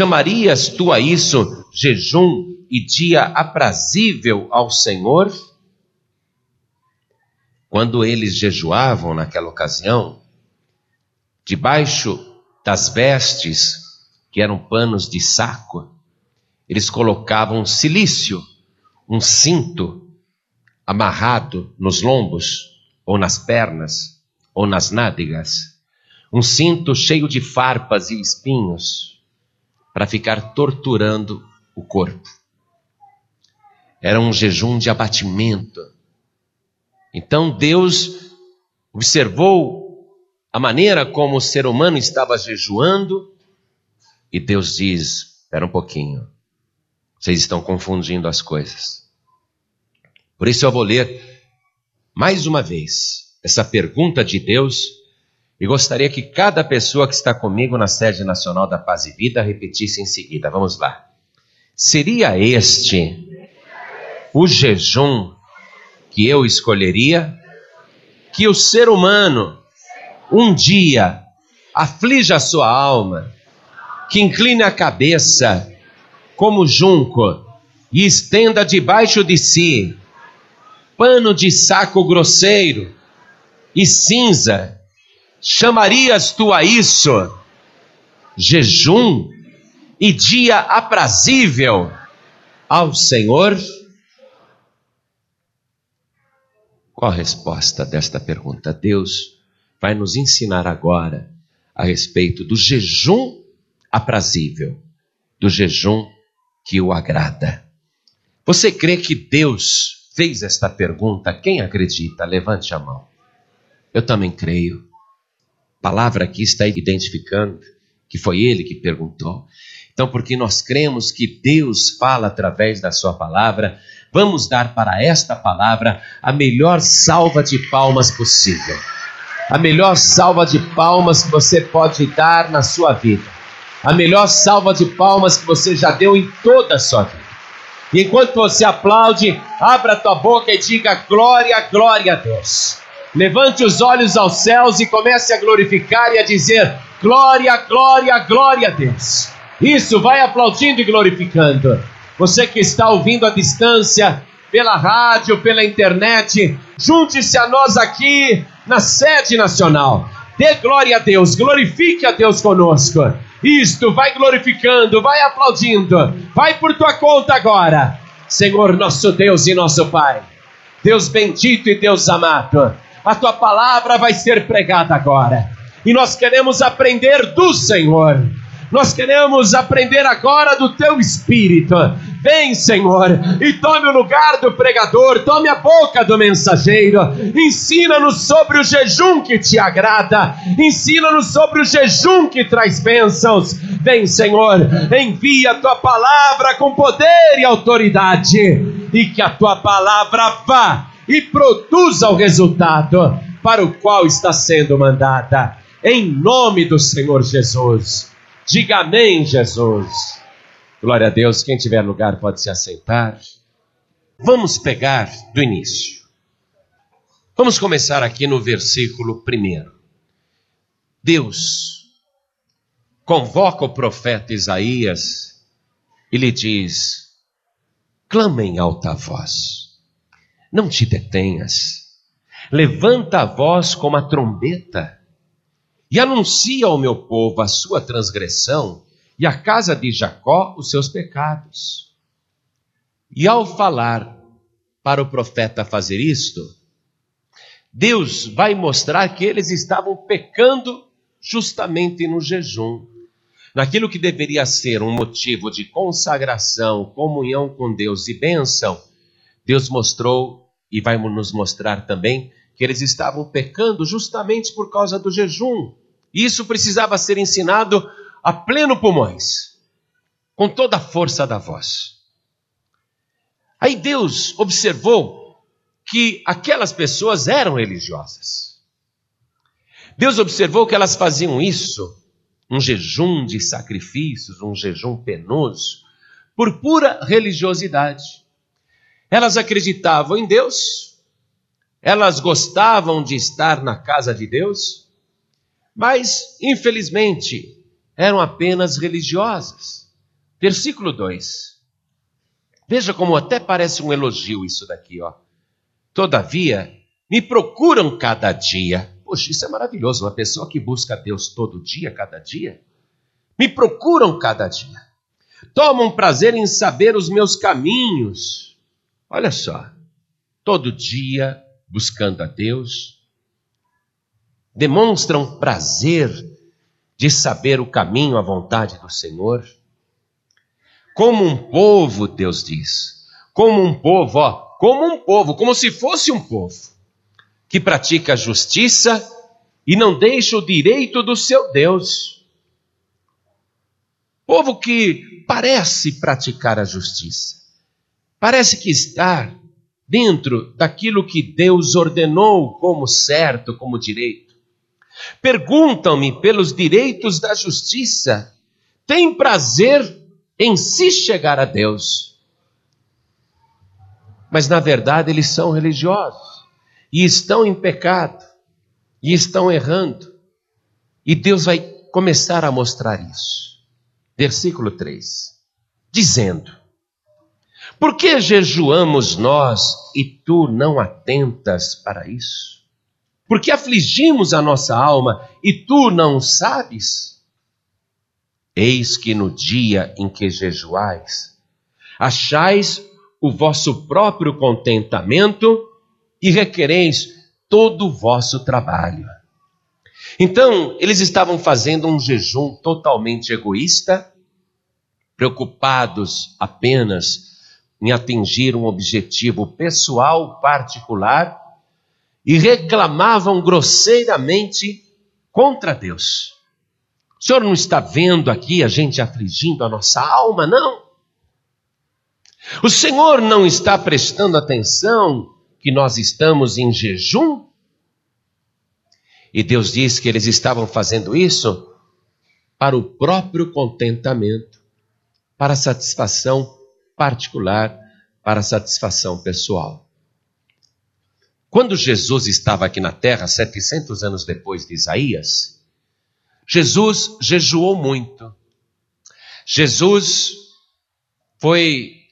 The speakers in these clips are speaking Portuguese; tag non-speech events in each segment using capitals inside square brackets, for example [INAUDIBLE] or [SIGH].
Chamarias tu a isso jejum e dia aprazível ao Senhor? Quando eles jejuavam naquela ocasião, debaixo das vestes, que eram panos de saco, eles colocavam silício, um cinto amarrado nos lombos, ou nas pernas, ou nas nádegas, um cinto cheio de farpas e espinhos, para ficar torturando o corpo. Era um jejum de abatimento. Então Deus observou a maneira como o ser humano estava jejuando e Deus diz: espera um pouquinho, vocês estão confundindo as coisas. Por isso eu vou ler mais uma vez essa pergunta de Deus e gostaria que cada pessoa que está comigo na sede nacional da Paz e Vida repetisse em seguida. Vamos lá. Seria este o jejum que eu escolheria? Que o ser humano um dia aflija a sua alma, que incline a cabeça como junco e estenda debaixo de si pano de saco grosseiro e cinza, chamarias tu a isso jejum e dia aprazível ao Senhor? Qual a resposta desta pergunta? Deus vai nos ensinar agora a respeito do jejum aprazível, do jejum que o agrada. Você crê que Deus fez esta pergunta? Quem acredita? Levante a mão. Eu também creio. Palavra aqui está identificando que foi ele que perguntou. Então, porque nós cremos que Deus fala através da Sua palavra, vamos dar para esta palavra a melhor salva de palmas possível. A melhor salva de palmas que você pode dar na sua vida. A melhor salva de palmas que você já deu em toda a sua vida. E enquanto você aplaude, abra tua boca e diga glória, glória a Deus. Levante os olhos aos céus e comece a glorificar e a dizer glória, glória, glória a Deus. Isso, vai aplaudindo e glorificando. Você que está ouvindo à distância, pela rádio, pela internet, junte-se a nós aqui na sede nacional. Dê glória a Deus, glorifique a Deus conosco. Isto, vai glorificando, vai aplaudindo, vai por tua conta agora. Senhor, nosso Deus e nosso Pai, Deus bendito e Deus amado, a tua palavra vai ser pregada agora. E nós queremos aprender do Senhor. Nós queremos aprender agora do teu espírito. Vem, Senhor, e tome o lugar do pregador, tome a boca do mensageiro. Ensina-nos sobre o jejum que te agrada. Ensina-nos sobre o jejum que traz bênçãos. Vem, Senhor, envia a tua palavra com poder e autoridade. E que a tua palavra vá e produza o resultado para o qual está sendo mandada. Em nome do Senhor Jesus. Diga amém, Jesus. Glória a Deus. Quem tiver lugar pode se assentar. Vamos pegar do início. Vamos começar aqui no versículo primeiro. Deus convoca o profeta Isaías e lhe diz: clama em alta voz, não te detenhas, levanta a voz como a trombeta e anuncia ao meu povo a sua transgressão e à casa de Jacó os seus pecados. E ao falar para o profeta fazer isto, Deus vai mostrar que eles estavam pecando justamente no jejum, naquilo que deveria ser um motivo de consagração, comunhão com Deus e bênção. Deus mostrou e vai nos mostrar também que eles estavam pecando justamente por causa do jejum. Isso precisava ser ensinado a pleno pulmões, com toda a força da voz. Aí Deus observou que aquelas pessoas eram religiosas. Deus observou que elas faziam isso, um jejum de sacrifícios, um jejum penoso, por pura religiosidade. Elas acreditavam em Deus, elas gostavam de estar na casa de Deus, mas, infelizmente, eram apenas religiosas. Versículo 2. Veja como até parece um elogio isso daqui, ó. Todavia, me procuram cada dia. Poxa, isso é maravilhoso, uma pessoa que busca Deus todo dia, cada dia. Me procuram cada dia. Tomam prazer em saber os meus caminhos. Olha só, todo dia buscando a Deus, demonstram prazer de saber o caminho, a vontade do Senhor. Como um povo, Deus diz, como um povo, ó, como um povo, como se fosse um povo, que pratica a justiça e não deixa o direito do seu Deus. Povo que parece praticar a justiça, parece que está dentro daquilo que Deus ordenou como certo, como direito. Perguntam-me pelos direitos da justiça, têm prazer em se chegar a Deus. Mas na verdade eles são religiosos e estão em pecado e estão errando. E Deus vai começar a mostrar isso. Versículo 3: dizendo: Por que jejuamos nós e tu não atentas para isso? Por que afligimos a nossa alma e tu não sabes? Eis que no dia em que jejuais, achais o vosso próprio contentamento e requereis todo o vosso trabalho. Então, eles estavam fazendo um jejum totalmente egoísta, preocupados apenas em atingir um objetivo pessoal particular e reclamavam grosseiramente contra Deus. O senhor não está vendo aqui a gente afligindo a nossa alma, não? O senhor não está prestando atenção que nós estamos em jejum? E Deus diz que eles estavam fazendo isso para o próprio contentamento, para satisfação particular, para satisfação pessoal. Quando Jesus estava aqui na terra, 700 anos depois de Isaías, Jesus jejuou muito. Jesus foi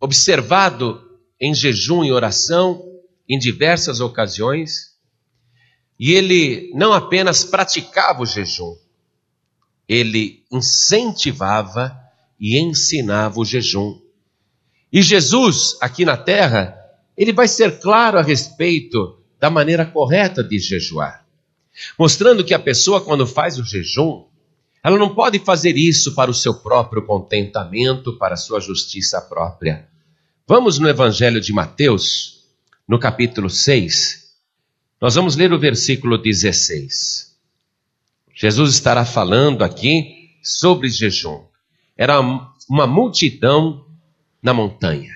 observado em jejum e oração em diversas ocasiões, e ele não apenas praticava o jejum, ele incentivava e ensinava o jejum. E Jesus, aqui na terra, ele vai ser claro a respeito da maneira correta de jejuar mostrando que a pessoa, quando faz o jejum, ela não pode fazer isso para o seu próprio contentamento, para a sua justiça própria. Vamos no Evangelho de Mateus, no capítulo 6, nós vamos ler o versículo 16. Jesus estará falando aqui sobre jejum. Era uma multidão na montanha.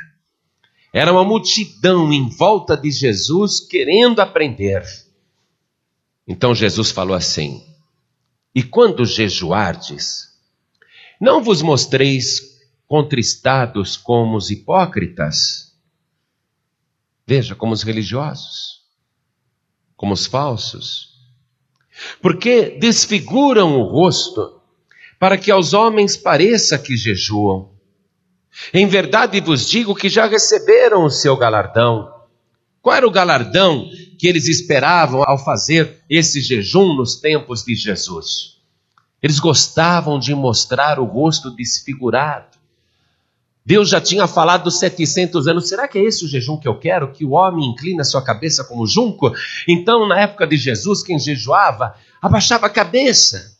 Era uma multidão em volta de Jesus querendo aprender. Então Jesus falou assim: E quando jejuardes, não vos mostreis contristados como os hipócritas. Veja, como os religiosos, como os falsos, porque desfiguram o rosto para que aos homens pareça que jejuam. Em verdade vos digo que já receberam o seu galardão. Qual era o galardão que eles esperavam ao fazer esse jejum nos tempos de Jesus? Eles gostavam de mostrar o rosto desfigurado. Deus já tinha falado 700 anos. Será que é esse o jejum que eu quero? Que o homem inclina sua cabeça como junco? Então, na época de Jesus, quem jejuava abaixava a cabeça,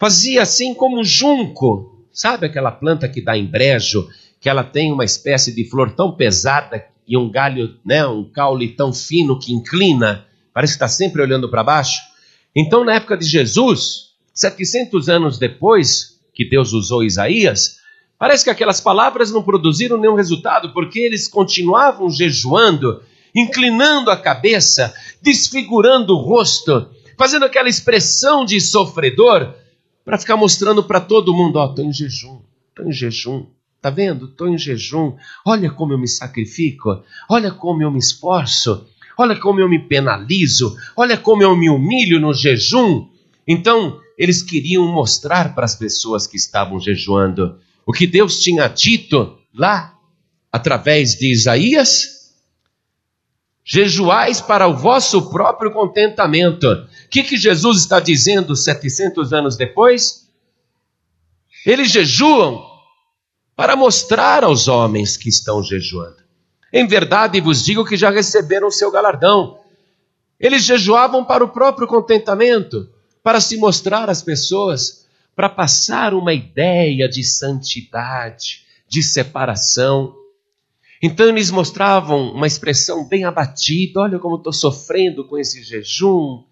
fazia assim como junco. Sabe aquela planta que dá em brejo, que ela tem uma espécie de flor tão pesada e um galho, né, um caule tão fino que inclina, parece que está sempre olhando para baixo. Então, na época de Jesus, 700 anos depois que Deus usou Isaías, parece que aquelas palavras não produziram nenhum resultado, porque eles continuavam jejuando, inclinando a cabeça, desfigurando o rosto, fazendo aquela expressão de sofredor, para ficar mostrando para todo mundo: Ó, oh, estou em jejum, estou em jejum. Tá vendo? Estou em jejum. Olha como eu me sacrifico. Olha como eu me esforço. Olha como eu me penalizo. Olha como eu me humilho no jejum. Então, eles queriam mostrar para as pessoas que estavam jejuando o que Deus tinha dito lá através de Isaías? Jejuais para o vosso próprio contentamento. O que, que Jesus está dizendo 700 anos depois? Eles jejuam para mostrar aos homens que estão jejuando. Em verdade vos digo que já receberam o seu galardão. Eles jejuavam para o próprio contentamento, para se mostrar às pessoas, para passar uma ideia de santidade, de separação. Então eles mostravam uma expressão bem abatida: olha como estou sofrendo com esse jejum.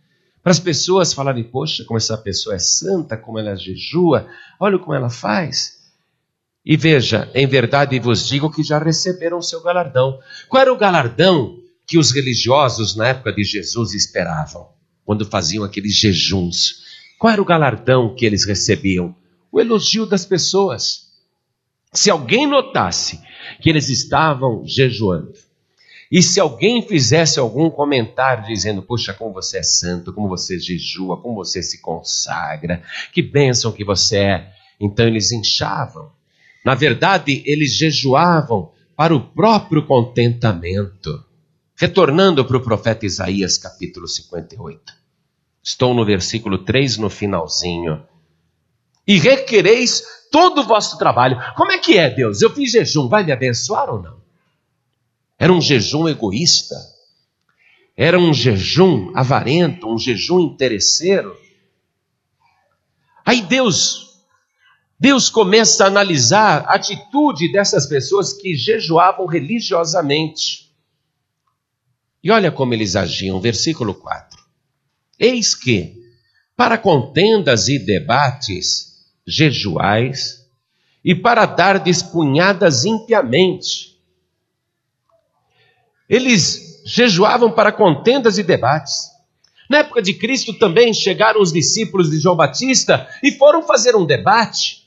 Para as pessoas falarem, poxa, como essa pessoa é santa, como ela jejua, olha como ela faz. E veja, em verdade vos digo que já receberam o seu galardão. Qual era o galardão que os religiosos na época de Jesus esperavam, quando faziam aqueles jejuns? Qual era o galardão que eles recebiam? O elogio das pessoas. Se alguém notasse que eles estavam jejuando, e se alguém fizesse algum comentário dizendo, puxa, como você é santo, como você jejua, como você se consagra, que bênção que você é, então eles inchavam. Na verdade, eles jejuavam para o próprio contentamento. Retornando para o profeta Isaías, capítulo 58. Estou no versículo 3, no finalzinho. E requereis todo o vosso trabalho. Como é que é, Deus? Eu fiz jejum, vai me abençoar ou não? Era um jejum egoísta. Era um jejum avarento, um jejum interesseiro. Aí Deus Deus começa a analisar a atitude dessas pessoas que jejuavam religiosamente. E olha como eles agiam, versículo 4. Eis que, para contendas e debates, jejuais, e para dar despunhadas impiamente. Eles jejuavam para contendas e debates. Na época de Cristo também chegaram os discípulos de João Batista e foram fazer um debate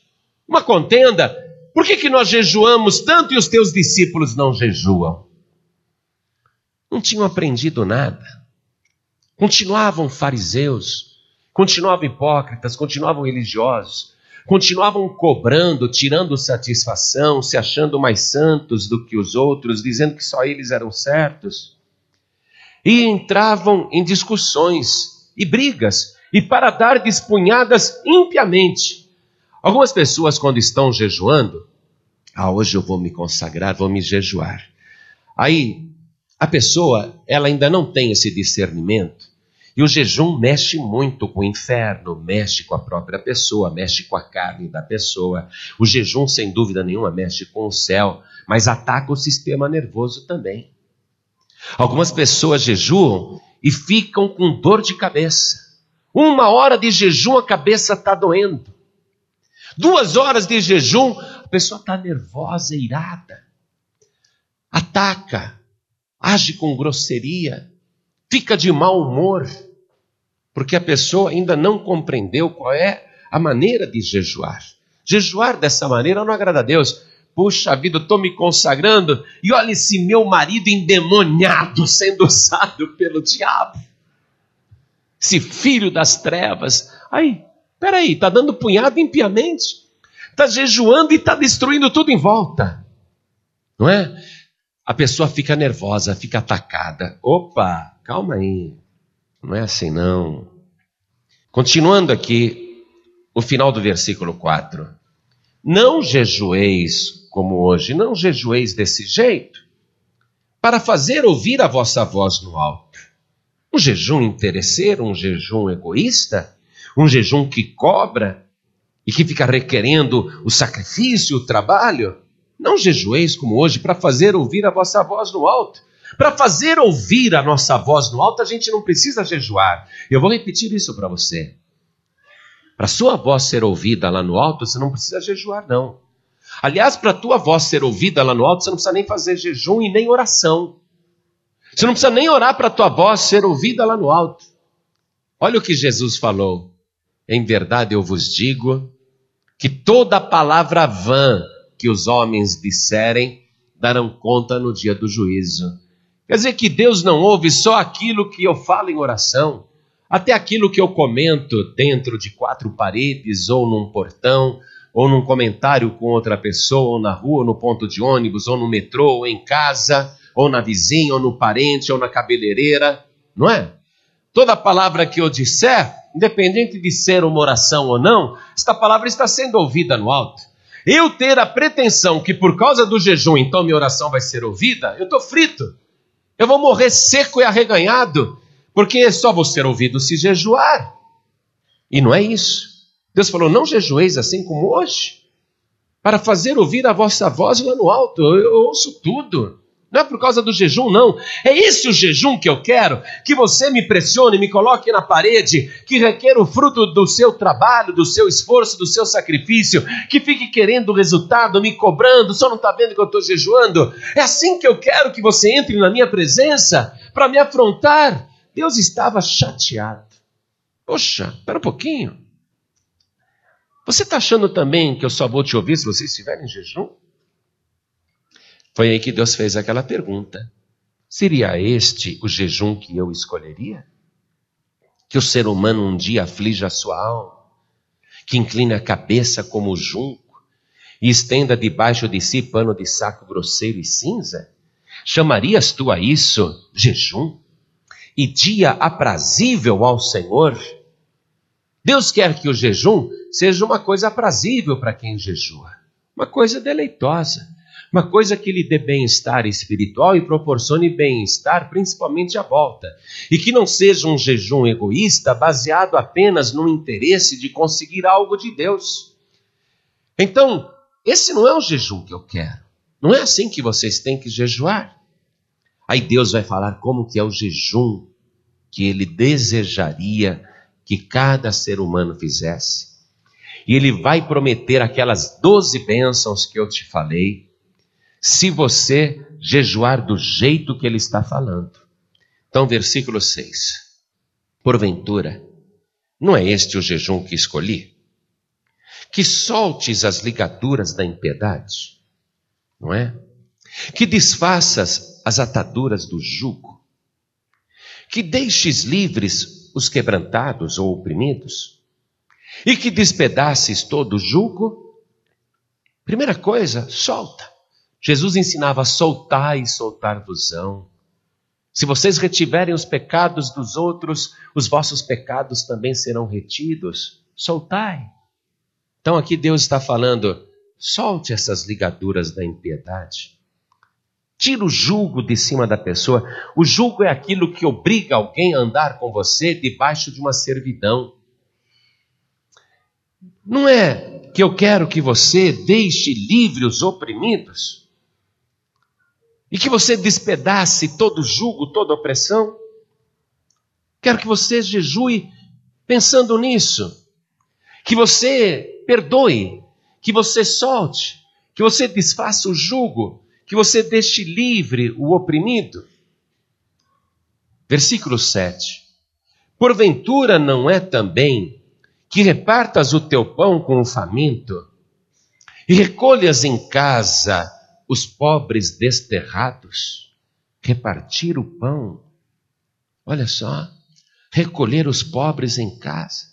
uma contenda. Por que, que nós jejuamos tanto e os teus discípulos não jejuam? Não tinham aprendido nada. Continuavam fariseus, continuavam hipócritas, continuavam religiosos, continuavam cobrando, tirando satisfação, se achando mais santos do que os outros, dizendo que só eles eram certos. E entravam em discussões e brigas, e para dar despunhadas impiamente Algumas pessoas, quando estão jejuando, ah, hoje eu vou me consagrar, vou me jejuar. Aí, a pessoa, ela ainda não tem esse discernimento, e o jejum mexe muito com o inferno, mexe com a própria pessoa, mexe com a carne da pessoa. O jejum, sem dúvida nenhuma, mexe com o céu, mas ataca o sistema nervoso também. Algumas pessoas jejuam e ficam com dor de cabeça. Uma hora de jejum, a cabeça está doendo. Duas horas de jejum, a pessoa está nervosa, irada, ataca, age com grosseria, fica de mau humor, porque a pessoa ainda não compreendeu qual é a maneira de jejuar. Jejuar dessa maneira não agrada a Deus. Puxa vida, estou me consagrando e olha esse meu marido endemoniado [LAUGHS] sendo usado pelo diabo. Esse filho das trevas. Aí, Peraí, está dando punhado impiamente, está jejuando e está destruindo tudo em volta, não é? A pessoa fica nervosa, fica atacada. Opa, calma aí, não é assim não. Continuando aqui, o final do versículo 4. Não jejueis como hoje, não jejueis desse jeito, para fazer ouvir a vossa voz no alto. Um jejum interesseiro, um jejum egoísta, um jejum que cobra e que fica requerendo o sacrifício, o trabalho. Não jejueis como hoje para fazer ouvir a vossa voz no alto. Para fazer ouvir a nossa voz no alto, a gente não precisa jejuar. Eu vou repetir isso para você. Para sua voz ser ouvida lá no alto, você não precisa jejuar, não. Aliás, para tua voz ser ouvida lá no alto, você não precisa nem fazer jejum e nem oração. Você não precisa nem orar para tua voz ser ouvida lá no alto. Olha o que Jesus falou. Em verdade eu vos digo que toda palavra vã que os homens disserem darão conta no dia do juízo. Quer dizer que Deus não ouve só aquilo que eu falo em oração, até aquilo que eu comento dentro de quatro paredes ou num portão, ou num comentário com outra pessoa, ou na rua, ou no ponto de ônibus, ou no metrô, ou em casa, ou na vizinha, ou no parente, ou na cabeleireira, não é? Toda palavra que eu disser, independente de ser uma oração ou não, esta palavra está sendo ouvida no alto. Eu ter a pretensão que por causa do jejum, então minha oração vai ser ouvida, eu estou frito. Eu vou morrer seco e arreganhado, porque só vou ser ouvido se jejuar. E não é isso. Deus falou: não jejueis assim como hoje, para fazer ouvir a vossa voz lá no alto. Eu ouço tudo. Não é por causa do jejum, não. É esse o jejum que eu quero. Que você me pressione, me coloque na parede, que requer o fruto do seu trabalho, do seu esforço, do seu sacrifício, que fique querendo o resultado, me cobrando, só não está vendo que eu estou jejuando. É assim que eu quero que você entre na minha presença para me afrontar. Deus estava chateado. Poxa, espera um pouquinho. Você está achando também que eu só vou te ouvir se você estiver em jejum? Foi aí que Deus fez aquela pergunta: seria este o jejum que eu escolheria? Que o ser humano um dia aflige a sua alma, que incline a cabeça como junco e estenda debaixo de si pano de saco grosseiro e cinza? Chamarias tu a isso jejum? E dia aprazível ao Senhor? Deus quer que o jejum seja uma coisa aprazível para quem jejua, uma coisa deleitosa uma coisa que lhe dê bem-estar espiritual e proporcione bem-estar principalmente à volta, e que não seja um jejum egoísta baseado apenas no interesse de conseguir algo de Deus. Então, esse não é o jejum que eu quero. Não é assim que vocês têm que jejuar. Aí Deus vai falar como que é o jejum que ele desejaria que cada ser humano fizesse. E ele vai prometer aquelas doze bênçãos que eu te falei, se você jejuar do jeito que ele está falando. Então, versículo 6. Porventura, não é este o jejum que escolhi? Que soltes as ligaduras da impiedade, não é? Que desfaças as ataduras do jugo, que deixes livres os quebrantados ou oprimidos, e que despedaces todo o jugo. Primeira coisa, solta. Jesus ensinava: soltar e soltar-vosão. Se vocês retiverem os pecados dos outros, os vossos pecados também serão retidos. Soltai. Então aqui Deus está falando: solte essas ligaduras da impiedade. Tira o jugo de cima da pessoa. O jugo é aquilo que obriga alguém a andar com você debaixo de uma servidão. Não é que eu quero que você deixe livre os oprimidos e que você despedace todo jugo, toda opressão. Quero que você jejue pensando nisso, que você perdoe, que você solte, que você desfaça o jugo, que você deixe livre o oprimido. Versículo 7. Porventura não é também que repartas o teu pão com o faminto e recolhas em casa os pobres desterrados, repartir o pão. Olha só, recolher os pobres em casa.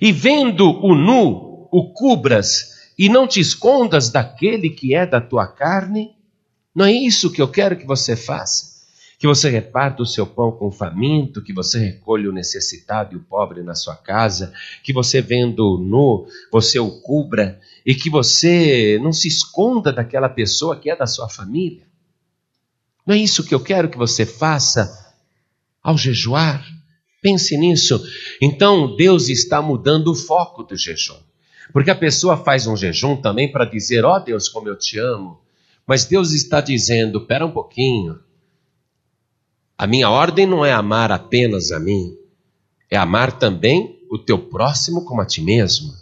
E vendo o nu, o cubras, e não te escondas daquele que é da tua carne. Não é isso que eu quero que você faça que você reparta o seu pão com o faminto, que você recolha o necessitado e o pobre na sua casa, que você vendo nu, você o cubra e que você não se esconda daquela pessoa que é da sua família. Não é isso que eu quero que você faça ao jejuar? Pense nisso. Então Deus está mudando o foco do jejum. Porque a pessoa faz um jejum também para dizer: Ó oh Deus, como eu te amo. Mas Deus está dizendo: Pera um pouquinho. A minha ordem não é amar apenas a mim, é amar também o teu próximo como a ti mesmo.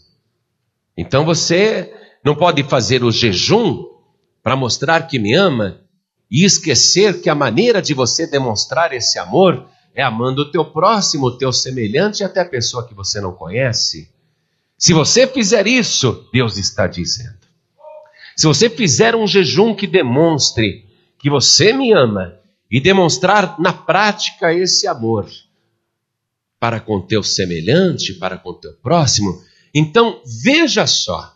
Então você não pode fazer o jejum para mostrar que me ama e esquecer que a maneira de você demonstrar esse amor é amando o teu próximo, o teu semelhante e até a pessoa que você não conhece. Se você fizer isso, Deus está dizendo. Se você fizer um jejum que demonstre que você me ama e demonstrar na prática esse amor para com teu semelhante, para com teu próximo. Então, veja só,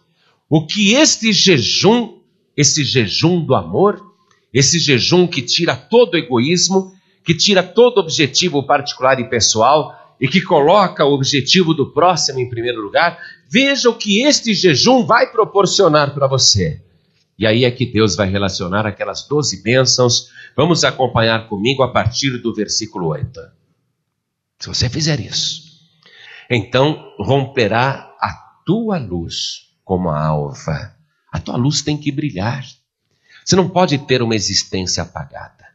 o que este jejum, esse jejum do amor, esse jejum que tira todo o egoísmo, que tira todo objetivo particular e pessoal e que coloca o objetivo do próximo em primeiro lugar, veja o que este jejum vai proporcionar para você. E aí é que Deus vai relacionar aquelas doze bênçãos. Vamos acompanhar comigo a partir do versículo 8. Se você fizer isso, então romperá a tua luz como a alva. A tua luz tem que brilhar. Você não pode ter uma existência apagada.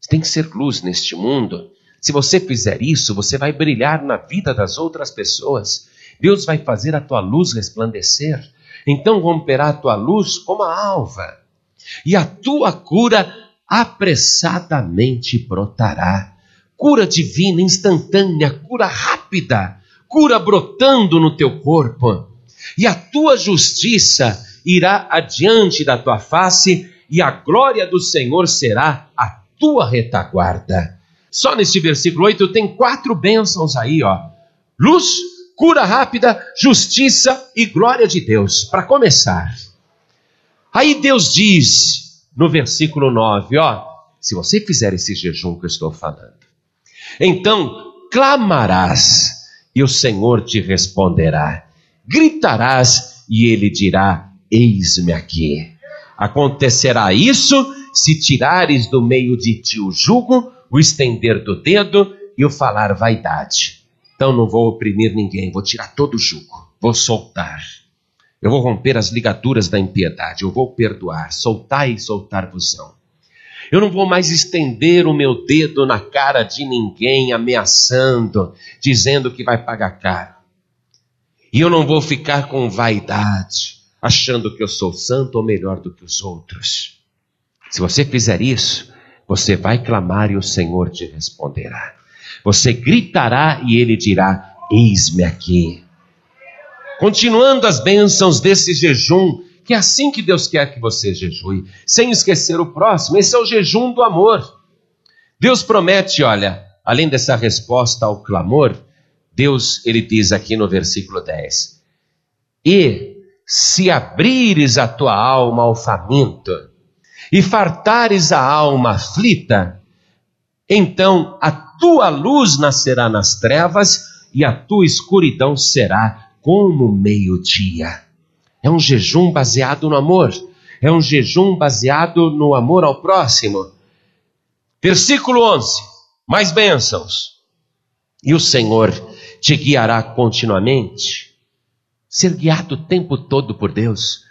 Você tem que ser luz neste mundo. Se você fizer isso, você vai brilhar na vida das outras pessoas. Deus vai fazer a tua luz resplandecer. Então romperá a tua luz como a alva, e a tua cura apressadamente brotará. Cura divina, instantânea, cura rápida, cura brotando no teu corpo. E a tua justiça irá adiante da tua face, e a glória do Senhor será a tua retaguarda. Só neste versículo 8 tem quatro bênçãos aí, ó. Luz, cura rápida, justiça e glória de Deus. Para começar. Aí Deus diz no versículo 9, ó, se você fizer esse jejum que eu estou falando, então clamarás e o Senhor te responderá. Gritarás e ele dirá: Eis-me aqui. Acontecerá isso se tirares do meio de ti o jugo, o estender do dedo e o falar vaidade. Então não vou oprimir ninguém, vou tirar todo o jugo, vou soltar. Eu vou romper as ligaduras da impiedade, eu vou perdoar, soltar e soltar-vos-ão. Eu não vou mais estender o meu dedo na cara de ninguém, ameaçando, dizendo que vai pagar caro. E eu não vou ficar com vaidade, achando que eu sou santo ou melhor do que os outros. Se você fizer isso, você vai clamar e o Senhor te responderá. Você gritará e ele dirá: Eis-me aqui. Continuando as bênçãos desse jejum, que é assim que Deus quer que você jejue, sem esquecer o próximo, esse é o jejum do amor. Deus promete, olha, além dessa resposta ao clamor, Deus, ele diz aqui no versículo 10: E se abrires a tua alma ao faminto, e fartares a alma aflita, então a tua luz nascerá nas trevas e a tua escuridão será como meio-dia. É um jejum baseado no amor, é um jejum baseado no amor ao próximo. Versículo 11: mais bênçãos. E o Senhor te guiará continuamente. Ser guiado o tempo todo por Deus.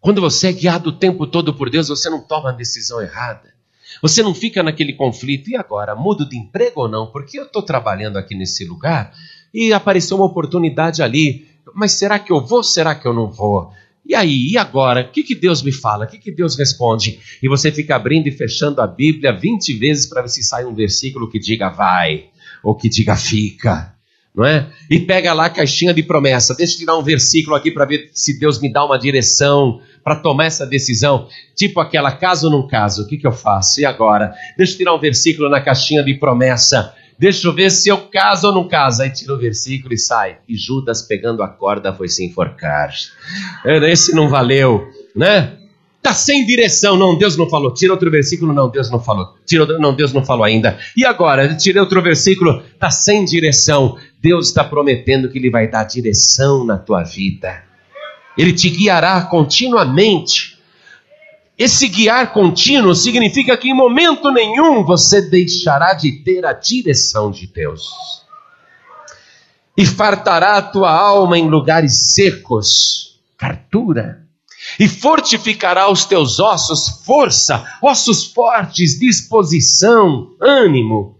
Quando você é guiado o tempo todo por Deus, você não toma a decisão errada. Você não fica naquele conflito, e agora, mudo de emprego ou não? Porque eu estou trabalhando aqui nesse lugar e apareceu uma oportunidade ali, mas será que eu vou? Será que eu não vou? E aí, e agora? O que, que Deus me fala? O que, que Deus responde? E você fica abrindo e fechando a Bíblia 20 vezes para ver se sai um versículo que diga vai, ou que diga fica não é? E pega lá a caixinha de promessa. Deixa eu tirar um versículo aqui para ver se Deus me dá uma direção para tomar essa decisão. Tipo aquela caso ou não caso, o que, que eu faço? E agora? Deixa eu tirar um versículo na caixinha de promessa. Deixa eu ver se eu caso ou não caso. Aí tira o versículo e sai. E Judas, pegando a corda, foi se enforcar. Esse não valeu, né? Tá sem direção, não, Deus não falou. Tira outro versículo, não, Deus não falou. Tira outro, não, Deus não falou ainda. E agora, tirei outro versículo, tá sem direção. Deus está prometendo que Ele vai dar direção na tua vida. Ele te guiará continuamente. Esse guiar contínuo significa que em momento nenhum você deixará de ter a direção de Deus. E fartará a tua alma em lugares secos, fartura. E fortificará os teus ossos, força, ossos fortes, disposição, ânimo.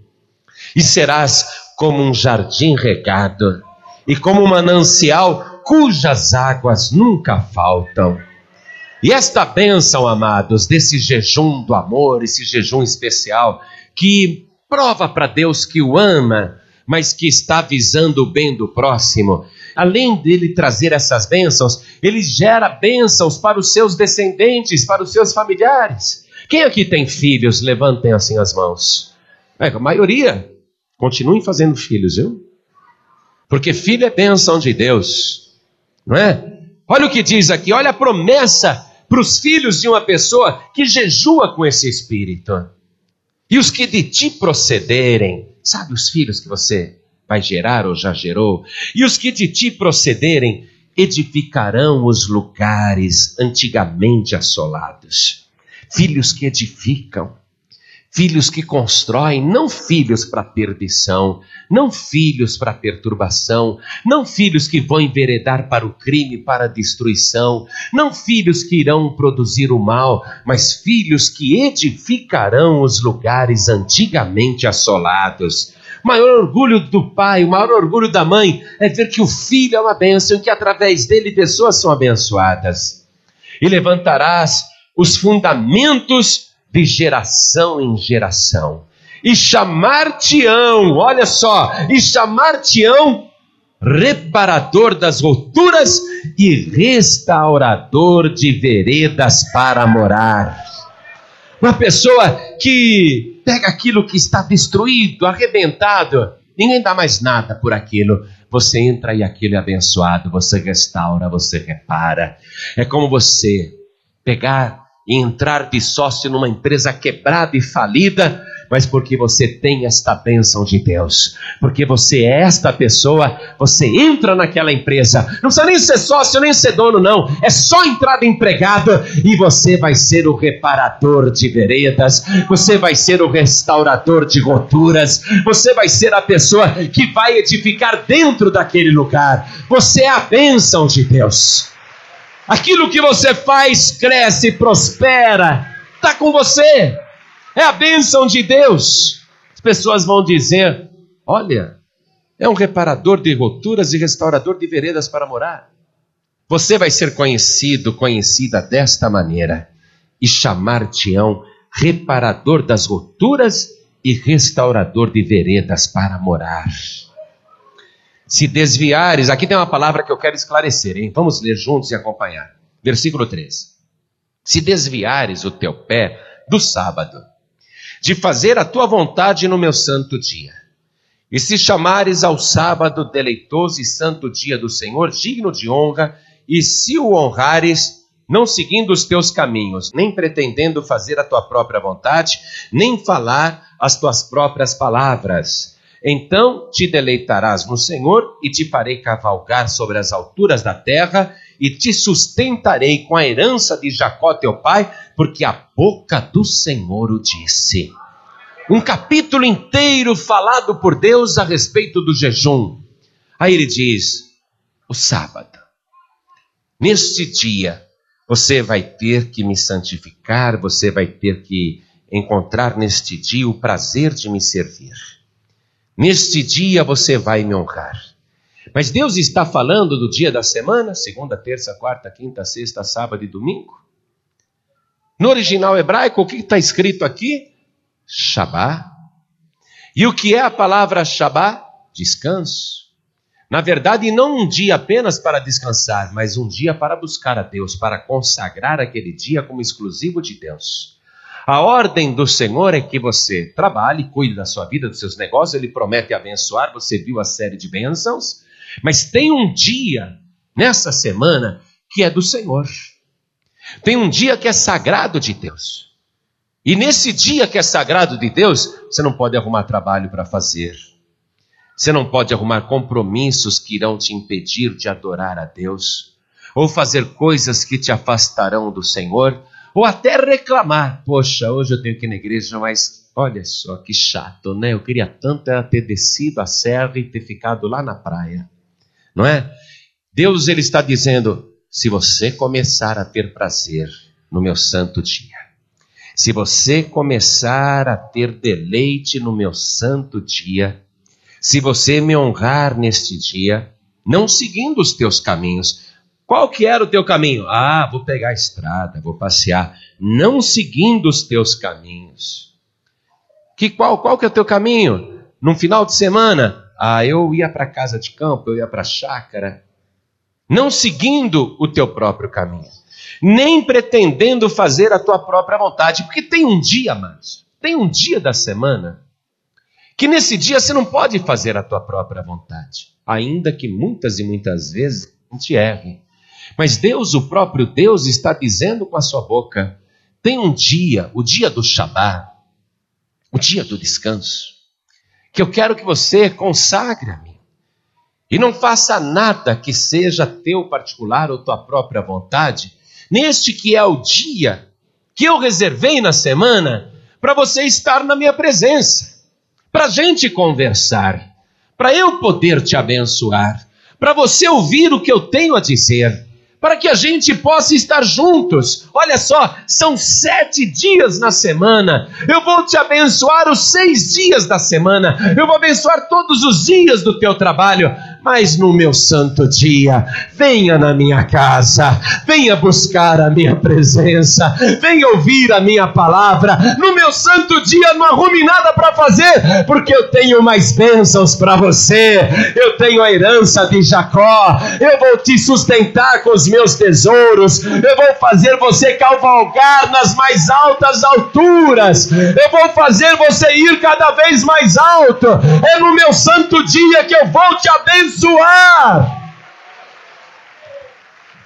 E serás como um jardim regado e como um manancial cujas águas nunca faltam. E esta bênção, amados, desse jejum do amor, esse jejum especial, que prova para Deus que o ama, mas que está visando o bem do próximo, além dele trazer essas bênçãos, ele gera bênçãos para os seus descendentes, para os seus familiares. Quem aqui tem filhos? Levantem assim as mãos. É, a maioria. Continuem fazendo filhos, viu? Porque filho é bênção de Deus, não é? Olha o que diz aqui, olha a promessa para os filhos de uma pessoa que jejua com esse espírito. E os que de ti procederem, sabe os filhos que você vai gerar ou já gerou? E os que de ti procederem edificarão os lugares antigamente assolados. Filhos que edificam, filhos que constroem, não filhos para perdição, não filhos para perturbação, não filhos que vão enveredar para o crime, para a destruição, não filhos que irão produzir o mal, mas filhos que edificarão os lugares antigamente assolados. O maior orgulho do pai, o maior orgulho da mãe é ver que o filho é uma bênção que através dele pessoas são abençoadas. E levantarás os fundamentos de geração em geração. E chamar-te-ão, olha só, e chamar-te-ão reparador das rupturas e restaurador de veredas para morar. Uma pessoa que pega aquilo que está destruído, arrebentado, ninguém dá mais nada por aquilo. Você entra e aquilo é abençoado, você restaura, você repara. É como você pegar e entrar de sócio numa empresa quebrada e falida, mas porque você tem esta bênção de Deus, porque você é esta pessoa, você entra naquela empresa, não precisa nem ser sócio, nem ser dono, não, é só entrar de empregado e você vai ser o reparador de veredas, você vai ser o restaurador de roturas, você vai ser a pessoa que vai edificar dentro daquele lugar, você é a bênção de Deus. Aquilo que você faz cresce, prospera, está com você. É a bênção de Deus. As pessoas vão dizer: olha, é um reparador de roturas e restaurador de veredas para morar. Você vai ser conhecido, conhecida desta maneira, e chamar-te-ão reparador das roturas e restaurador de veredas para morar se desviares, aqui tem uma palavra que eu quero esclarecer, hein? Vamos ler juntos e acompanhar. Versículo 13. Se desviares o teu pé do sábado, de fazer a tua vontade no meu santo dia, e se chamares ao sábado deleitoso e santo dia do Senhor, digno de honra, e se o honrares, não seguindo os teus caminhos, nem pretendendo fazer a tua própria vontade, nem falar as tuas próprias palavras, então te deleitarás no Senhor e te farei cavalgar sobre as alturas da terra e te sustentarei com a herança de Jacó teu pai, porque a boca do Senhor o disse. Um capítulo inteiro falado por Deus a respeito do jejum. Aí ele diz: o sábado. Neste dia você vai ter que me santificar, você vai ter que encontrar neste dia o prazer de me servir. Neste dia você vai me honrar. Mas Deus está falando do dia da semana, segunda, terça, quarta, quinta, sexta, sábado e domingo? No original hebraico, o que está escrito aqui? Shabá. E o que é a palavra Shabá? Descanso. Na verdade, não um dia apenas para descansar, mas um dia para buscar a Deus, para consagrar aquele dia como exclusivo de Deus. A ordem do Senhor é que você trabalhe, cuide da sua vida, dos seus negócios, ele promete abençoar, você viu a série de bênçãos, mas tem um dia nessa semana que é do Senhor. Tem um dia que é sagrado de Deus. E nesse dia que é sagrado de Deus, você não pode arrumar trabalho para fazer. Você não pode arrumar compromissos que irão te impedir de adorar a Deus, ou fazer coisas que te afastarão do Senhor, ou até reclamar. Poxa, hoje eu tenho que ir na igreja, mas olha só que chato, né? Eu queria tanto ter descido a serra e ter ficado lá na praia, não é? Deus ele está dizendo: se você começar a ter prazer no meu santo dia, se você começar a ter deleite no meu santo dia, se você me honrar neste dia, não seguindo os teus caminhos, qual que era o teu caminho? Ah, vou pegar a estrada, vou passear, não seguindo os teus caminhos. Que qual, qual que é o teu caminho? Num final de semana, ah, eu ia para casa de campo, eu ia para chácara, não seguindo o teu próprio caminho, nem pretendendo fazer a tua própria vontade, porque tem um dia, mas tem um dia da semana que nesse dia você não pode fazer a tua própria vontade, ainda que muitas e muitas vezes a gente erre. Mas Deus, o próprio Deus, está dizendo com a sua boca: tem um dia, o dia do Shabat, o dia do descanso, que eu quero que você consagre a mim. E não faça nada que seja teu particular ou tua própria vontade, neste que é o dia que eu reservei na semana para você estar na minha presença, para a gente conversar, para eu poder te abençoar, para você ouvir o que eu tenho a dizer para que a gente possa estar juntos. Olha só, são sete dias na semana. Eu vou te abençoar os seis dias da semana. Eu vou abençoar todos os dias do teu trabalho mas no meu santo dia, venha na minha casa, venha buscar a minha presença, venha ouvir a minha palavra. No meu santo dia, não arrume nada para fazer, porque eu tenho mais bênçãos para você. Eu tenho a herança de Jacó, eu vou te sustentar com os meus tesouros, eu vou fazer você cavalgar nas mais altas alturas, eu vou fazer você ir cada vez mais alto. É no meu santo dia que eu vou te abençoar abençoar.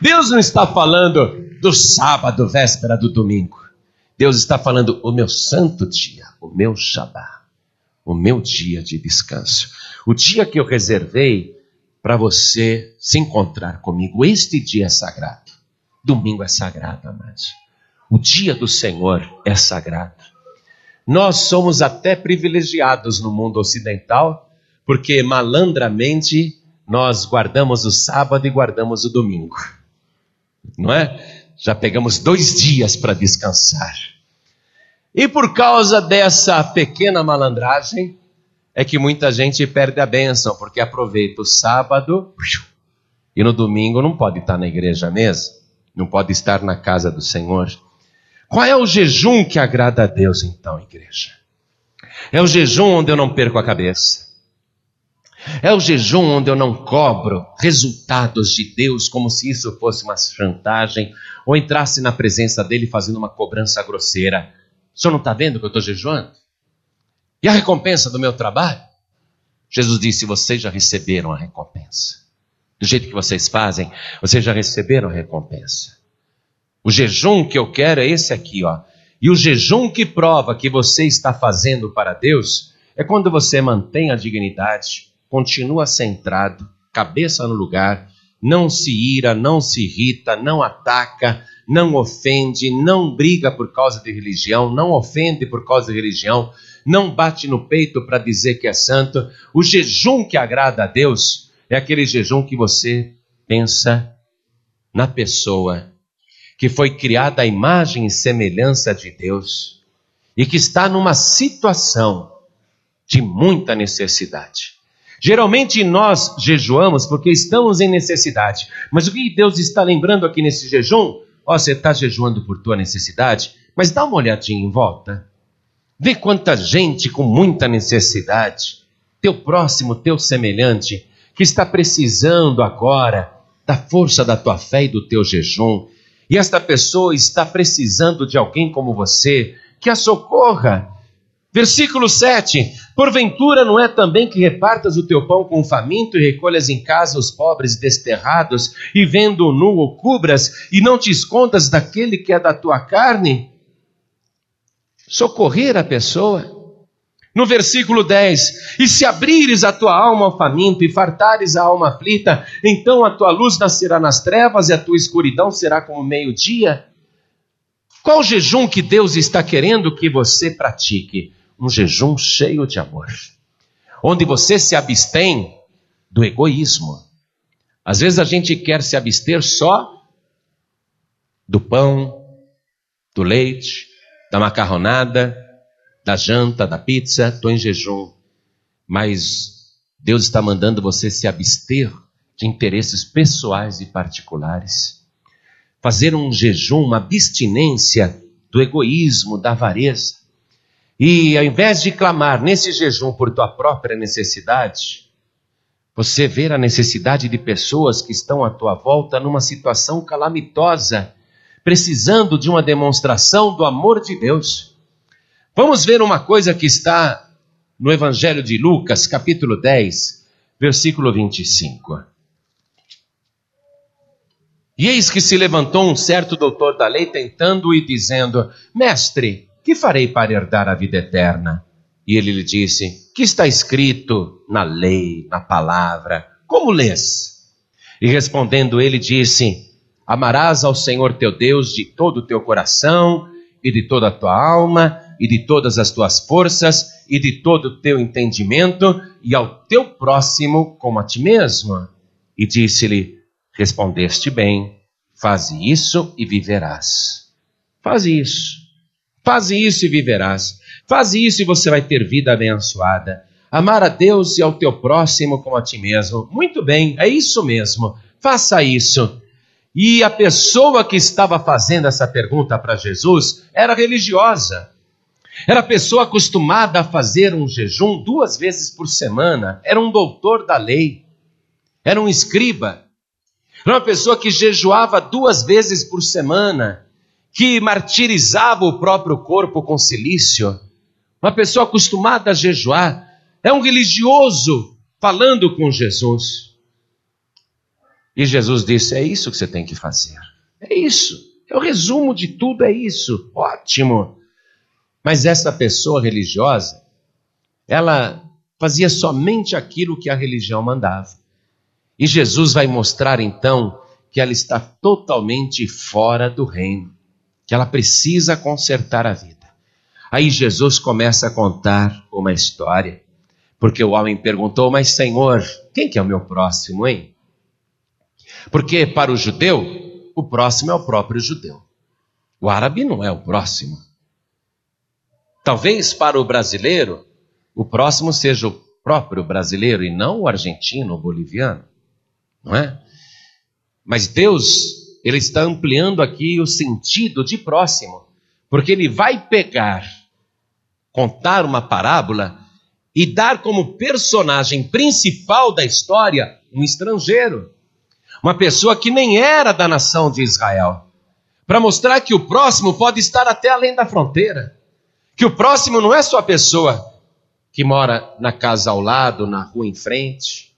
Deus não está falando do sábado, véspera do domingo. Deus está falando o meu santo dia, o meu Shabá, o meu dia de descanso. O dia que eu reservei para você se encontrar comigo. Este dia é sagrado. Domingo é sagrado, amados. O dia do Senhor é sagrado. Nós somos até privilegiados no mundo ocidental, porque malandramente nós guardamos o sábado e guardamos o domingo, não é? Já pegamos dois dias para descansar. E por causa dessa pequena malandragem, é que muita gente perde a bênção, porque aproveita o sábado e no domingo não pode estar na igreja mesmo, não pode estar na casa do Senhor. Qual é o jejum que agrada a Deus, então, igreja? É o jejum onde eu não perco a cabeça. É o jejum onde eu não cobro resultados de Deus como se isso fosse uma chantagem ou entrasse na presença dele fazendo uma cobrança grosseira. O senhor não está vendo que eu estou jejuando? E a recompensa do meu trabalho? Jesus disse: vocês já receberam a recompensa. Do jeito que vocês fazem, vocês já receberam a recompensa. O jejum que eu quero é esse aqui, ó. E o jejum que prova que você está fazendo para Deus é quando você mantém a dignidade, continua centrado, cabeça no lugar, não se ira, não se irrita, não ataca, não ofende, não briga por causa de religião, não ofende por causa de religião, não bate no peito para dizer que é santo. O jejum que agrada a Deus é aquele jejum que você pensa na pessoa que foi criada à imagem e semelhança de Deus e que está numa situação de muita necessidade. Geralmente nós jejuamos porque estamos em necessidade. Mas o que Deus está lembrando aqui nesse jejum? Ó, você está jejuando por tua necessidade, mas dá uma olhadinha em volta. Vê quanta gente com muita necessidade, teu próximo, teu semelhante, que está precisando agora da força da tua fé e do teu jejum. E esta pessoa está precisando de alguém como você que a socorra. Versículo 7: Porventura não é também que repartas o teu pão com o faminto e recolhas em casa os pobres desterrados, e vendo o nu o cubras, e não te escondas daquele que é da tua carne? Socorrer a pessoa. No versículo 10: E se abrires a tua alma ao faminto e fartares a alma aflita, então a tua luz nascerá nas trevas e a tua escuridão será como meio-dia. Qual jejum que Deus está querendo que você pratique? Um jejum cheio de amor, onde você se abstém do egoísmo. Às vezes a gente quer se abster só do pão, do leite, da macarronada, da janta, da pizza, estou em jejum. Mas Deus está mandando você se abster de interesses pessoais e particulares. Fazer um jejum, uma abstinência do egoísmo, da avareza. E ao invés de clamar nesse jejum por tua própria necessidade, você ver a necessidade de pessoas que estão à tua volta numa situação calamitosa, precisando de uma demonstração do amor de Deus. Vamos ver uma coisa que está no Evangelho de Lucas, capítulo 10, versículo 25. E eis que se levantou um certo doutor da lei, tentando e dizendo: Mestre, que farei para herdar a vida eterna? E ele lhe disse: Que está escrito na lei, na palavra? Como lês? E respondendo ele disse: Amarás ao Senhor teu Deus de todo o teu coração, e de toda a tua alma, e de todas as tuas forças, e de todo o teu entendimento, e ao teu próximo como a ti mesmo. E disse-lhe: Respondeste bem, faze isso e viverás. Faze isso, faze isso e viverás. Faze isso e você vai ter vida abençoada. Amar a Deus e ao teu próximo como a ti mesmo. Muito bem, é isso mesmo. Faça isso. E a pessoa que estava fazendo essa pergunta para Jesus era religiosa. Era pessoa acostumada a fazer um jejum duas vezes por semana. Era um doutor da lei. Era um escriba. Era uma pessoa que jejuava duas vezes por semana, que martirizava o próprio corpo com silício. Uma pessoa acostumada a jejuar. É um religioso falando com Jesus. E Jesus disse: É isso que você tem que fazer. É isso. É o resumo de tudo, é isso. Ótimo. Mas essa pessoa religiosa, ela fazia somente aquilo que a religião mandava. E Jesus vai mostrar então que ela está totalmente fora do reino, que ela precisa consertar a vida. Aí Jesus começa a contar uma história, porque o homem perguntou: Mas Senhor, quem que é o meu próximo, hein? Porque para o judeu, o próximo é o próprio judeu. O árabe não é o próximo. Talvez para o brasileiro, o próximo seja o próprio brasileiro e não o argentino ou boliviano, não é? Mas Deus, ele está ampliando aqui o sentido de próximo, porque ele vai pegar, contar uma parábola e dar como personagem principal da história um estrangeiro, uma pessoa que nem era da nação de Israel, para mostrar que o próximo pode estar até além da fronteira. Que o próximo não é só a pessoa que mora na casa ao lado, na rua em frente.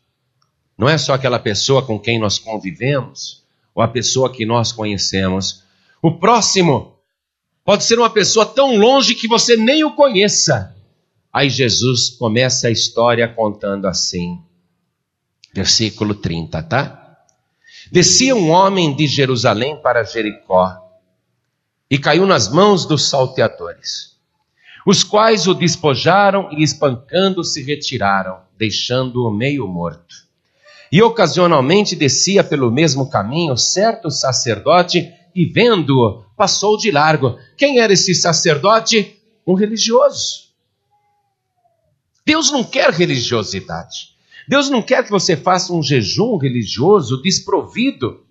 Não é só aquela pessoa com quem nós convivemos ou a pessoa que nós conhecemos. O próximo pode ser uma pessoa tão longe que você nem o conheça. Aí Jesus começa a história contando assim. Versículo 30, tá? Descia um homem de Jerusalém para Jericó e caiu nas mãos dos salteadores os quais o despojaram e espancando se retiraram, deixando-o meio morto. E ocasionalmente descia pelo mesmo caminho certo sacerdote e vendo-o, passou de largo. Quem era esse sacerdote? Um religioso. Deus não quer religiosidade. Deus não quer que você faça um jejum religioso desprovido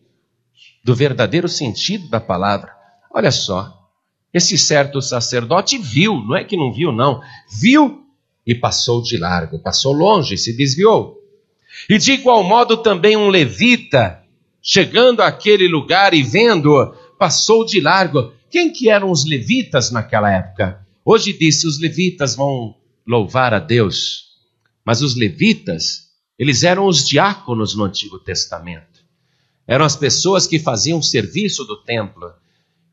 do verdadeiro sentido da palavra. Olha só, esse certo sacerdote viu, não é que não viu, não, viu e passou de largo, passou longe, se desviou. E de igual modo também um levita, chegando àquele lugar e vendo, passou de largo. Quem que eram os levitas naquela época? Hoje disse, os levitas vão louvar a Deus. Mas os levitas, eles eram os diáconos no Antigo Testamento. Eram as pessoas que faziam serviço do templo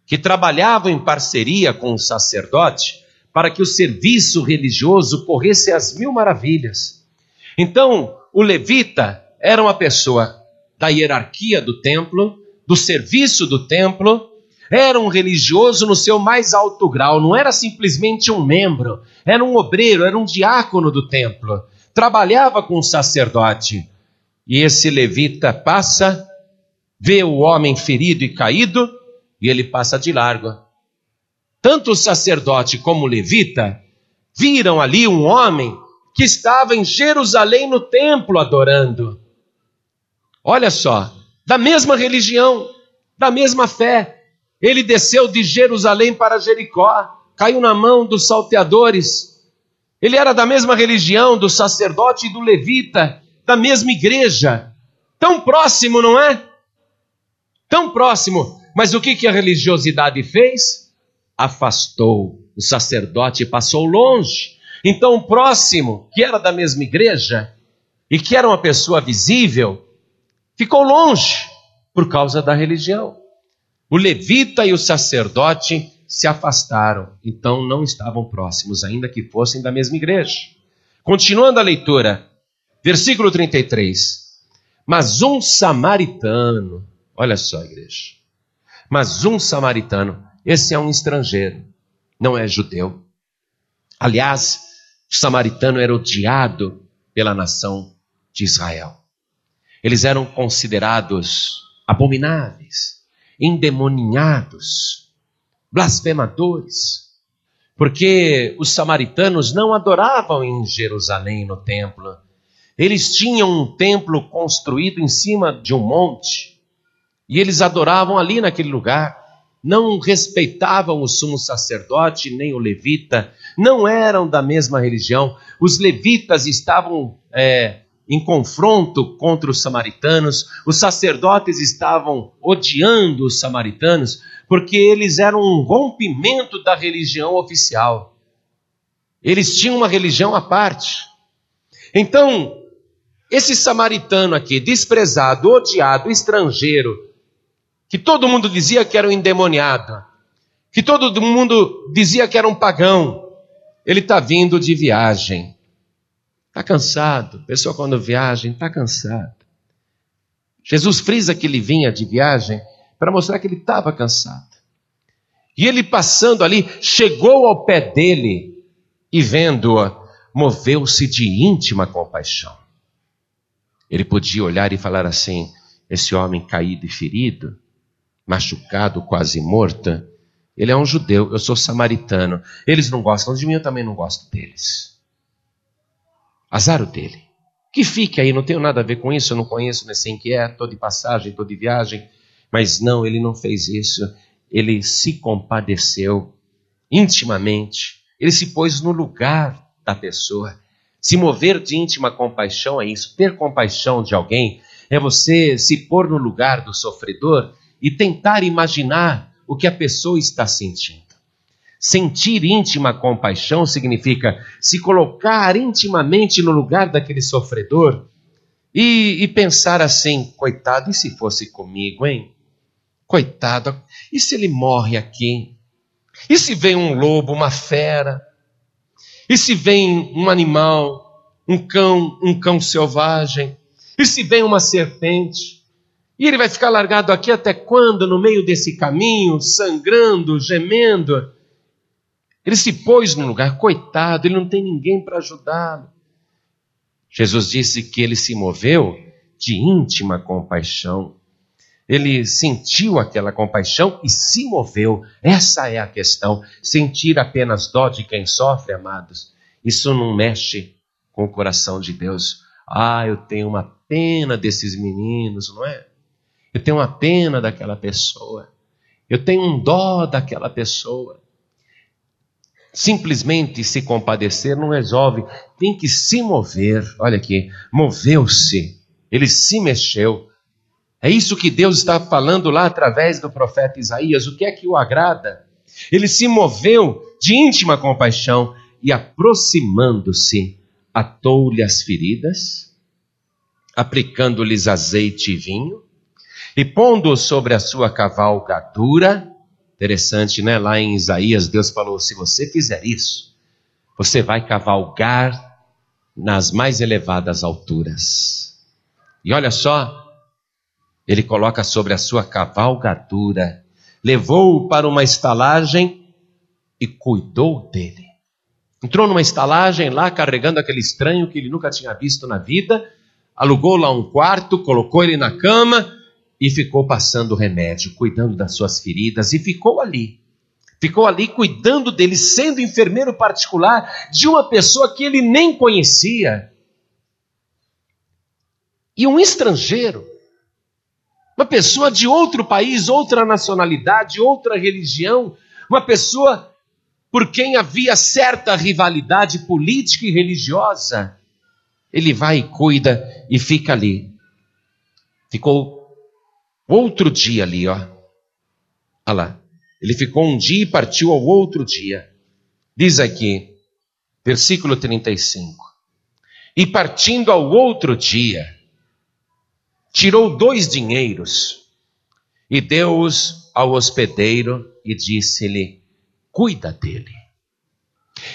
que trabalhavam em parceria com o sacerdote para que o serviço religioso corresse às mil maravilhas. Então, o levita era uma pessoa da hierarquia do templo, do serviço do templo, era um religioso no seu mais alto grau, não era simplesmente um membro, era um obreiro, era um diácono do templo, trabalhava com o sacerdote. E esse levita passa, vê o homem ferido e caído, e ele passa de largo. Tanto o sacerdote como o levita viram ali um homem que estava em Jerusalém no templo adorando. Olha só, da mesma religião, da mesma fé. Ele desceu de Jerusalém para Jericó, caiu na mão dos salteadores. Ele era da mesma religião, do sacerdote e do levita, da mesma igreja. Tão próximo, não é? Tão próximo. Mas o que, que a religiosidade fez? Afastou. O sacerdote passou longe. Então, o próximo, que era da mesma igreja e que era uma pessoa visível, ficou longe. por causa da religião. O levita e o sacerdote se afastaram, então não estavam próximos, ainda que fossem da mesma igreja. Continuando a leitura, versículo 33. Mas um samaritano, olha só, igreja. Mas um samaritano, esse é um estrangeiro, não é judeu. Aliás, o samaritano era odiado pela nação de Israel. Eles eram considerados abomináveis, endemoninhados, blasfemadores, porque os samaritanos não adoravam em Jerusalém no templo. Eles tinham um templo construído em cima de um monte e eles adoravam ali naquele lugar. Não respeitavam o sumo sacerdote nem o levita, não eram da mesma religião. Os levitas estavam é, em confronto contra os samaritanos, os sacerdotes estavam odiando os samaritanos, porque eles eram um rompimento da religião oficial. Eles tinham uma religião à parte. Então, esse samaritano aqui, desprezado, odiado, estrangeiro, que todo mundo dizia que era um endemoniado, que todo mundo dizia que era um pagão, ele está vindo de viagem. Está cansado. Pessoa quando viaja está cansado. Jesus frisa que ele vinha de viagem para mostrar que ele estava cansado. E ele passando ali, chegou ao pé dele e vendo-a, moveu-se de íntima compaixão. Ele podia olhar e falar assim: esse homem caído e ferido, machucado, quase morto, ele é um judeu, eu sou samaritano. Eles não gostam de mim, eu também não gosto deles. Azar o dele. Que fique aí, não tenho nada a ver com isso, eu não conheço nem que é, estou de passagem, estou de viagem. Mas não, ele não fez isso. Ele se compadeceu intimamente. Ele se pôs no lugar da pessoa. Se mover de íntima compaixão é isso. Ter compaixão de alguém é você se pôr no lugar do sofredor e tentar imaginar o que a pessoa está sentindo. Sentir íntima compaixão significa se colocar intimamente no lugar daquele sofredor e, e, pensar assim: coitado, e se fosse comigo, hein? Coitado, e se ele morre aqui? E se vem um lobo, uma fera? E se vem um animal, um cão, um cão selvagem? E se vem uma serpente? E ele vai ficar largado aqui até quando, no meio desse caminho, sangrando, gemendo? Ele se pôs no lugar, coitado, ele não tem ninguém para ajudá-lo. Jesus disse que ele se moveu de íntima compaixão. Ele sentiu aquela compaixão e se moveu. Essa é a questão. Sentir apenas dó de quem sofre, amados, isso não mexe com o coração de Deus. Ah, eu tenho uma pena desses meninos, não é? Eu tenho uma pena daquela pessoa. Eu tenho um dó daquela pessoa. Simplesmente se compadecer não resolve, tem que se mover. Olha aqui, moveu-se, ele se mexeu. É isso que Deus está falando lá através do profeta Isaías. O que é que o agrada? Ele se moveu de íntima compaixão e, aproximando-se, atou-lhe as feridas, aplicando-lhes azeite e vinho, e pondo sobre a sua cavalgadura, Interessante, né? Lá em Isaías, Deus falou: se você fizer isso, você vai cavalgar nas mais elevadas alturas. E olha só, ele coloca sobre a sua cavalgadura, levou-o para uma estalagem e cuidou dele. Entrou numa estalagem lá carregando aquele estranho que ele nunca tinha visto na vida, alugou lá um quarto, colocou ele na cama e ficou passando remédio, cuidando das suas feridas, e ficou ali. Ficou ali cuidando dele, sendo enfermeiro particular de uma pessoa que ele nem conhecia. E um estrangeiro, uma pessoa de outro país, outra nacionalidade, outra religião, uma pessoa por quem havia certa rivalidade política e religiosa. Ele vai e cuida e fica ali. Ficou Outro dia ali, ó. Olha lá. Ele ficou um dia e partiu ao outro dia. Diz aqui, versículo 35. E partindo ao outro dia, tirou dois dinheiros e deu-os ao hospedeiro e disse-lhe: Cuida dele.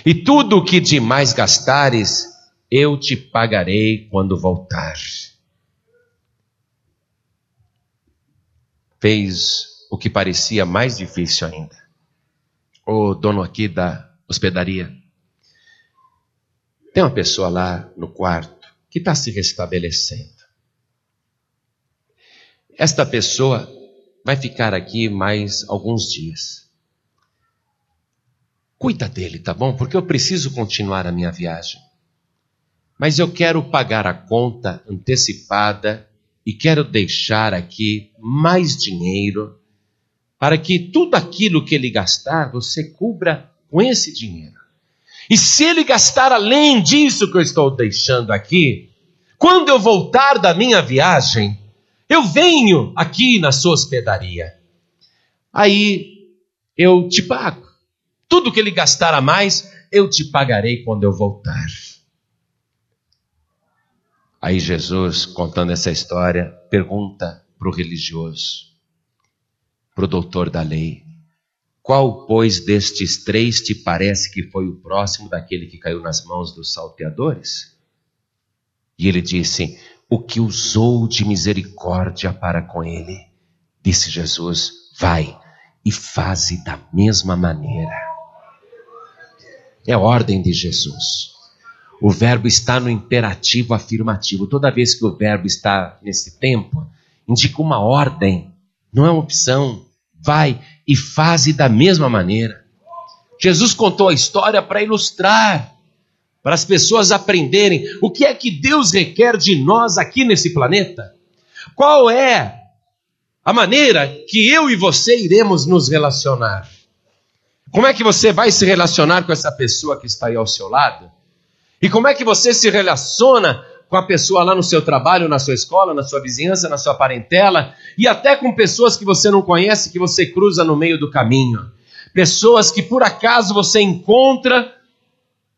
E tudo o que demais gastares, eu te pagarei quando voltar. Fez o que parecia mais difícil ainda. O dono aqui da hospedaria. Tem uma pessoa lá no quarto que está se restabelecendo. Esta pessoa vai ficar aqui mais alguns dias. Cuida dele, tá bom? Porque eu preciso continuar a minha viagem. Mas eu quero pagar a conta antecipada e quero deixar aqui mais dinheiro para que tudo aquilo que ele gastar você cubra com esse dinheiro. E se ele gastar além disso que eu estou deixando aqui, quando eu voltar da minha viagem, eu venho aqui na sua hospedaria. Aí eu te pago. Tudo que ele gastar a mais, eu te pagarei quando eu voltar. Aí Jesus, contando essa história, pergunta para o religioso, para o doutor da lei: Qual, pois, destes três te parece que foi o próximo daquele que caiu nas mãos dos salteadores? E ele disse: o que usou de misericórdia para com ele. Disse Jesus: Vai e faze da mesma maneira. É a ordem de Jesus. O verbo está no imperativo afirmativo. Toda vez que o verbo está nesse tempo, indica uma ordem, não é uma opção. Vai e faze da mesma maneira. Jesus contou a história para ilustrar para as pessoas aprenderem o que é que Deus requer de nós aqui nesse planeta. Qual é a maneira que eu e você iremos nos relacionar? Como é que você vai se relacionar com essa pessoa que está aí ao seu lado? E como é que você se relaciona com a pessoa lá no seu trabalho, na sua escola, na sua vizinhança, na sua parentela e até com pessoas que você não conhece, que você cruza no meio do caminho? Pessoas que por acaso você encontra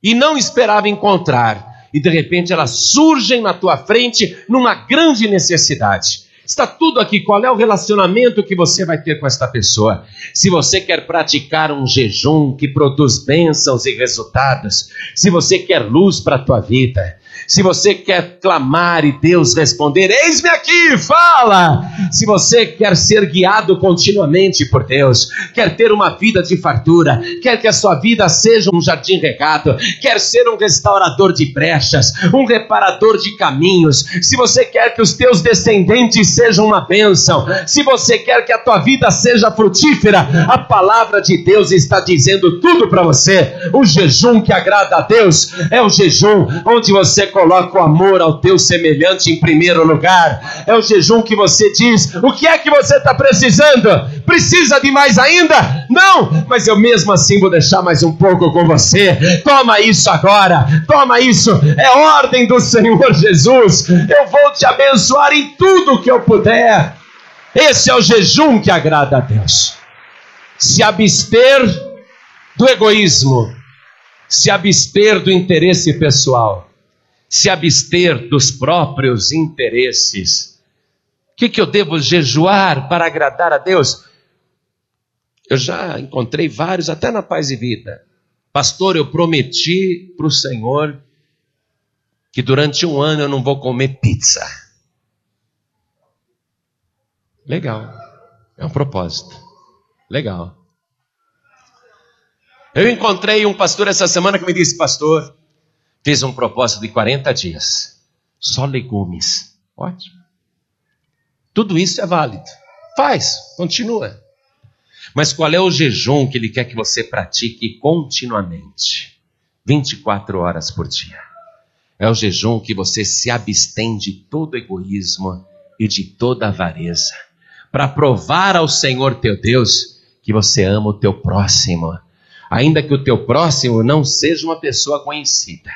e não esperava encontrar, e de repente elas surgem na tua frente numa grande necessidade. Está tudo aqui. Qual é o relacionamento que você vai ter com esta pessoa? Se você quer praticar um jejum que produz bênçãos e resultados, se você quer luz para a tua vida, se você quer clamar e Deus responder, eis-me aqui, fala. Se você quer ser guiado continuamente por Deus, quer ter uma vida de fartura, quer que a sua vida seja um jardim regado, quer ser um restaurador de brechas, um reparador de caminhos, se você quer que os teus descendentes sejam uma bênção, se você quer que a tua vida seja frutífera, a palavra de Deus está dizendo tudo para você. O jejum que agrada a Deus é o jejum onde você coloca o amor ao teu semelhante em primeiro lugar. É o jejum que você diz: o que é que você está precisando? Precisa de mais ainda? Não, mas eu mesmo assim vou deixar mais um pouco com você. Toma isso agora, toma isso. É ordem do Senhor Jesus. Eu vou te abençoar em tudo que eu puder. Esse é o jejum que agrada a Deus. Se abster do egoísmo, se abster do interesse pessoal se abster dos próprios interesses. O que, que eu devo jejuar para agradar a Deus? Eu já encontrei vários, até na Paz e Vida. Pastor, eu prometi para o Senhor que durante um ano eu não vou comer pizza. Legal. É um propósito. Legal. Eu encontrei um pastor essa semana que me disse, pastor, fez um propósito de 40 dias. Só legumes. Ótimo. Tudo isso é válido. Faz, continua. Mas qual é o jejum que ele quer que você pratique continuamente? 24 horas por dia. É o jejum que você se abstém de todo egoísmo e de toda avareza, para provar ao Senhor teu Deus que você ama o teu próximo, ainda que o teu próximo não seja uma pessoa conhecida.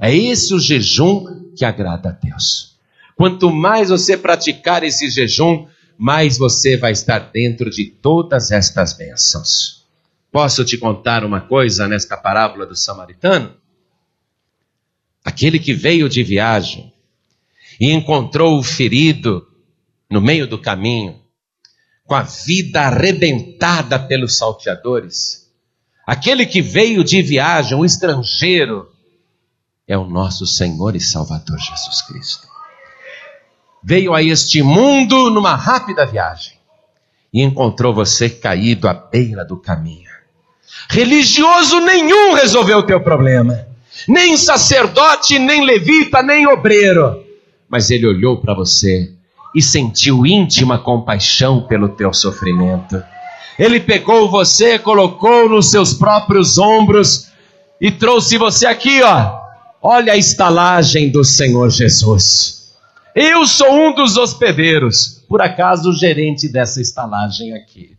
É esse o jejum que agrada a Deus. Quanto mais você praticar esse jejum, mais você vai estar dentro de todas estas bênçãos. Posso te contar uma coisa nesta parábola do samaritano? Aquele que veio de viagem e encontrou o ferido no meio do caminho, com a vida arrebentada pelos salteadores, aquele que veio de viagem, um estrangeiro, é o nosso Senhor e Salvador Jesus Cristo. Veio a este mundo numa rápida viagem e encontrou você caído à beira do caminho. Religioso nenhum resolveu o teu problema, nem sacerdote, nem levita, nem obreiro, mas ele olhou para você e sentiu íntima compaixão pelo teu sofrimento. Ele pegou você, colocou nos seus próprios ombros e trouxe você aqui, ó. Olha a estalagem do Senhor Jesus. Eu sou um dos hospedeiros, por acaso o gerente dessa estalagem aqui.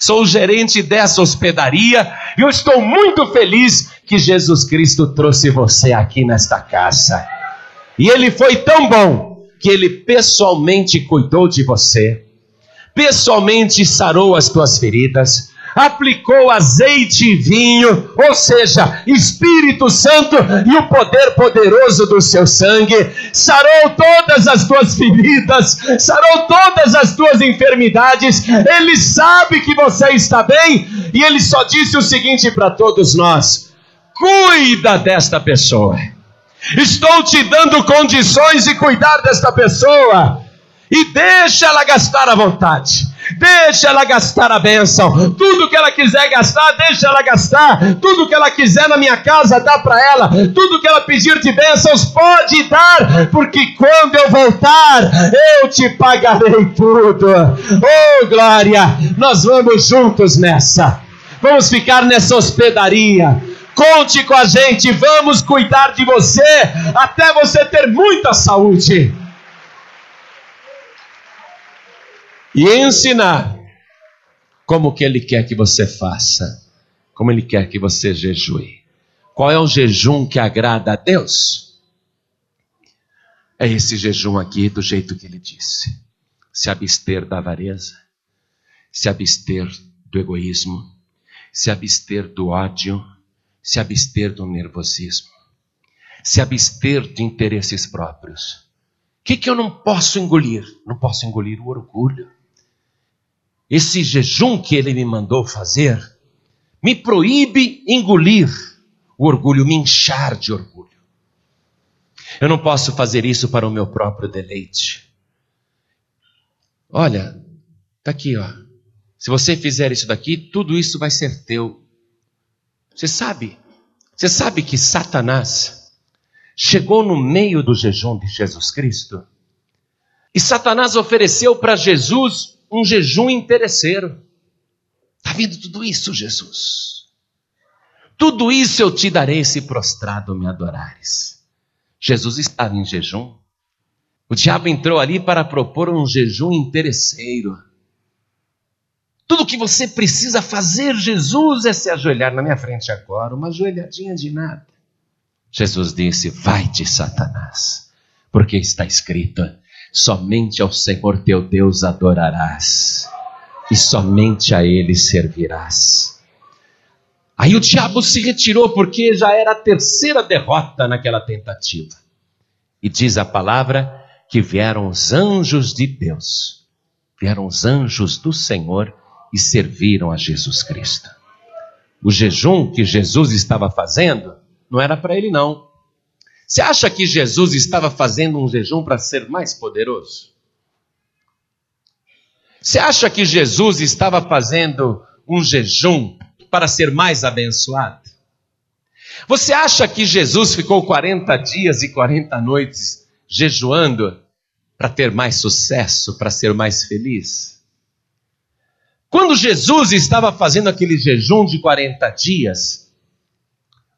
Sou o gerente dessa hospedaria e eu estou muito feliz que Jesus Cristo trouxe você aqui nesta casa. E ele foi tão bom que ele pessoalmente cuidou de você, pessoalmente sarou as tuas feridas, aplicou azeite e vinho, ou seja, Espírito Santo e o poder poderoso do seu sangue, sarou todas as tuas feridas, sarou todas as tuas enfermidades. Ele sabe que você está bem e ele só disse o seguinte para todos nós: cuida desta pessoa Estou te dando condições de cuidar desta pessoa. E deixa ela gastar à vontade. Deixa ela gastar a bênção. Tudo que ela quiser gastar, deixa ela gastar. Tudo que ela quiser na minha casa, dá para ela. Tudo que ela pedir de bênçãos, pode dar. Porque quando eu voltar, eu te pagarei tudo. Oh, glória! Nós vamos juntos nessa. Vamos ficar nessa hospedaria Conte com a gente, vamos cuidar de você até você ter muita saúde. E ensinar como que ele quer que você faça, como ele quer que você jejue. Qual é o jejum que agrada a Deus? É esse jejum aqui do jeito que ele disse. Se abster da avareza, se abster do egoísmo, se abster do ódio, se abster do nervosismo, se abster de interesses próprios. O que, que eu não posso engolir? Não posso engolir o orgulho. Esse jejum que ele me mandou fazer me proíbe engolir o orgulho, me inchar de orgulho. Eu não posso fazer isso para o meu próprio deleite. Olha, está aqui, ó. Se você fizer isso daqui, tudo isso vai ser teu. Você sabe? Você sabe que Satanás chegou no meio do jejum de Jesus Cristo? E Satanás ofereceu para Jesus um jejum interesseiro. Está vendo tudo isso, Jesus? Tudo isso eu te darei se prostrado me adorares. Jesus estava em jejum. O diabo entrou ali para propor um jejum interesseiro. Tudo que você precisa fazer, Jesus, é se ajoelhar na minha frente agora, uma ajoelhadinha de nada. Jesus disse: Vai-te, Satanás, porque está escrito: somente ao Senhor teu Deus adorarás, e somente a Ele servirás. Aí o diabo se retirou, porque já era a terceira derrota naquela tentativa. E diz a palavra que vieram os anjos de Deus, vieram os anjos do Senhor e serviram a Jesus Cristo. O jejum que Jesus estava fazendo não era para ele, não. Você acha que Jesus estava fazendo um jejum para ser mais poderoso? Você acha que Jesus estava fazendo um jejum para ser mais abençoado? Você acha que Jesus ficou 40 dias e 40 noites jejuando para ter mais sucesso, para ser mais feliz? Quando Jesus estava fazendo aquele jejum de 40 dias,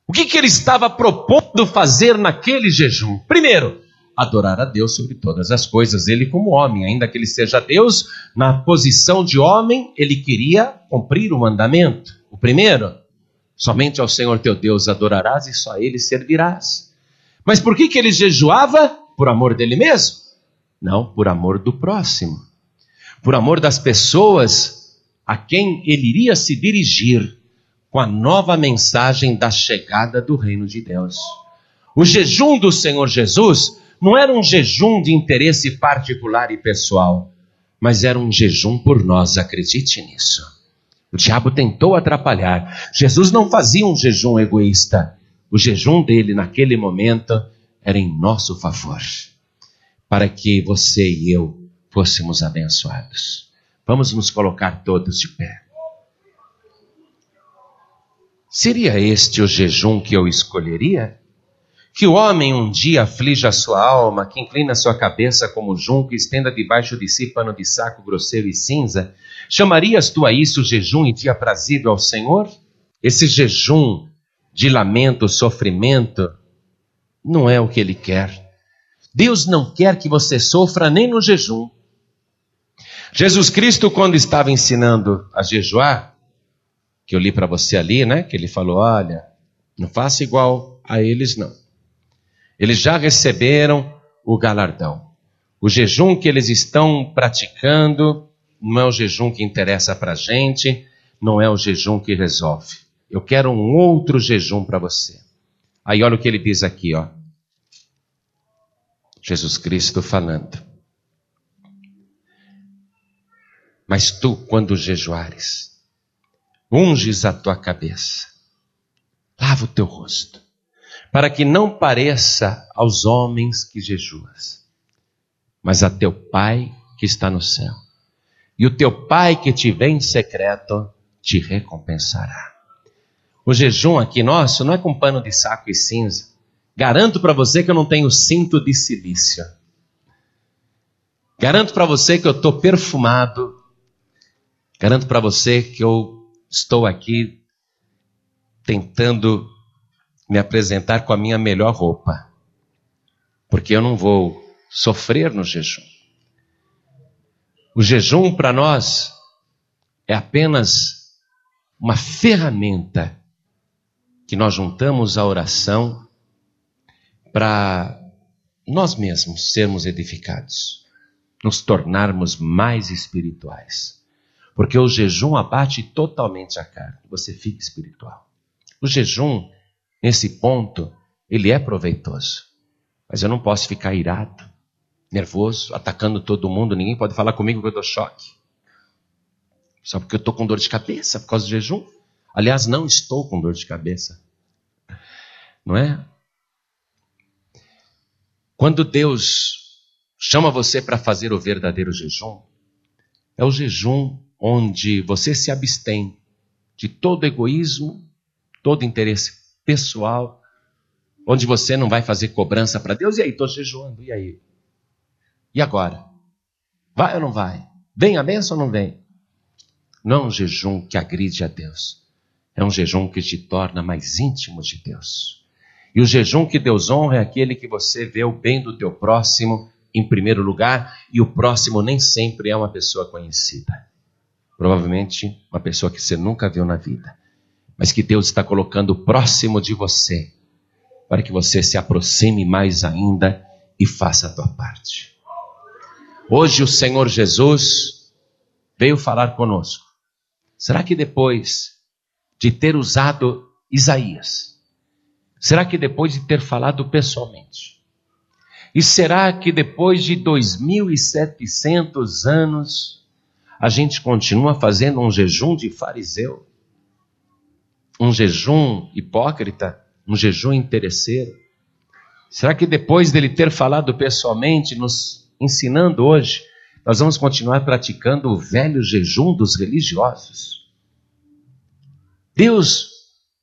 o que, que ele estava propondo fazer naquele jejum? Primeiro, adorar a Deus sobre todas as coisas, ele como homem, ainda que ele seja Deus, na posição de homem, ele queria cumprir o mandamento. O primeiro, somente ao Senhor teu Deus adorarás e só a ele servirás. Mas por que, que ele jejuava? Por amor dele mesmo? Não, por amor do próximo. Por amor das pessoas a quem ele iria se dirigir com a nova mensagem da chegada do reino de Deus. O jejum do Senhor Jesus não era um jejum de interesse particular e pessoal, mas era um jejum por nós, acredite nisso. O diabo tentou atrapalhar. Jesus não fazia um jejum egoísta. O jejum dele naquele momento era em nosso favor, para que você e eu fôssemos abençoados. Vamos nos colocar todos de pé. Seria este o jejum que eu escolheria? Que o homem um dia aflija a sua alma, que inclina sua cabeça como junco e estenda debaixo de si pano de saco grosseiro e cinza? Chamarias tu a isso jejum e dia aprazível ao Senhor? Esse jejum de lamento, sofrimento, não é o que ele quer. Deus não quer que você sofra nem no jejum. Jesus Cristo, quando estava ensinando a jejuar, que eu li para você ali, né? Que ele falou: olha, não faça igual a eles, não. Eles já receberam o galardão. O jejum que eles estão praticando não é o jejum que interessa para a gente, não é o jejum que resolve. Eu quero um outro jejum para você. Aí olha o que ele diz aqui, ó. Jesus Cristo falando. Mas tu, quando jejuares, unges a tua cabeça, lava o teu rosto, para que não pareça aos homens que jejuas, mas a teu Pai que está no céu. E o teu Pai que te vê em secreto te recompensará. O jejum aqui nosso não é com pano de saco e cinza. Garanto para você que eu não tenho cinto de silício. Garanto para você que eu estou perfumado. Garanto para você que eu estou aqui tentando me apresentar com a minha melhor roupa, porque eu não vou sofrer no jejum. O jejum para nós é apenas uma ferramenta que nós juntamos à oração para nós mesmos sermos edificados, nos tornarmos mais espirituais. Porque o jejum abate totalmente a carne, você fica espiritual. O jejum, nesse ponto, ele é proveitoso. Mas eu não posso ficar irado, nervoso, atacando todo mundo, ninguém pode falar comigo que eu dou choque. Só porque eu estou com dor de cabeça por causa do jejum. Aliás, não estou com dor de cabeça. Não é? Quando Deus chama você para fazer o verdadeiro jejum, é o jejum onde você se abstém de todo egoísmo, todo interesse pessoal, onde você não vai fazer cobrança para Deus. E aí, estou jejuando, e aí? E agora? Vai ou não vai? Vem a bênção ou não vem? Não é um jejum que agride a Deus, é um jejum que te torna mais íntimo de Deus. E o jejum que Deus honra é aquele que você vê o bem do teu próximo em primeiro lugar, e o próximo nem sempre é uma pessoa conhecida. Provavelmente uma pessoa que você nunca viu na vida, mas que Deus está colocando próximo de você, para que você se aproxime mais ainda e faça a tua parte. Hoje o Senhor Jesus veio falar conosco. Será que depois de ter usado Isaías, será que depois de ter falado pessoalmente, e será que depois de 2.700 anos a gente continua fazendo um jejum de fariseu, um jejum hipócrita, um jejum interesseiro? Será que depois dele ter falado pessoalmente, nos ensinando hoje, nós vamos continuar praticando o velho jejum dos religiosos? Deus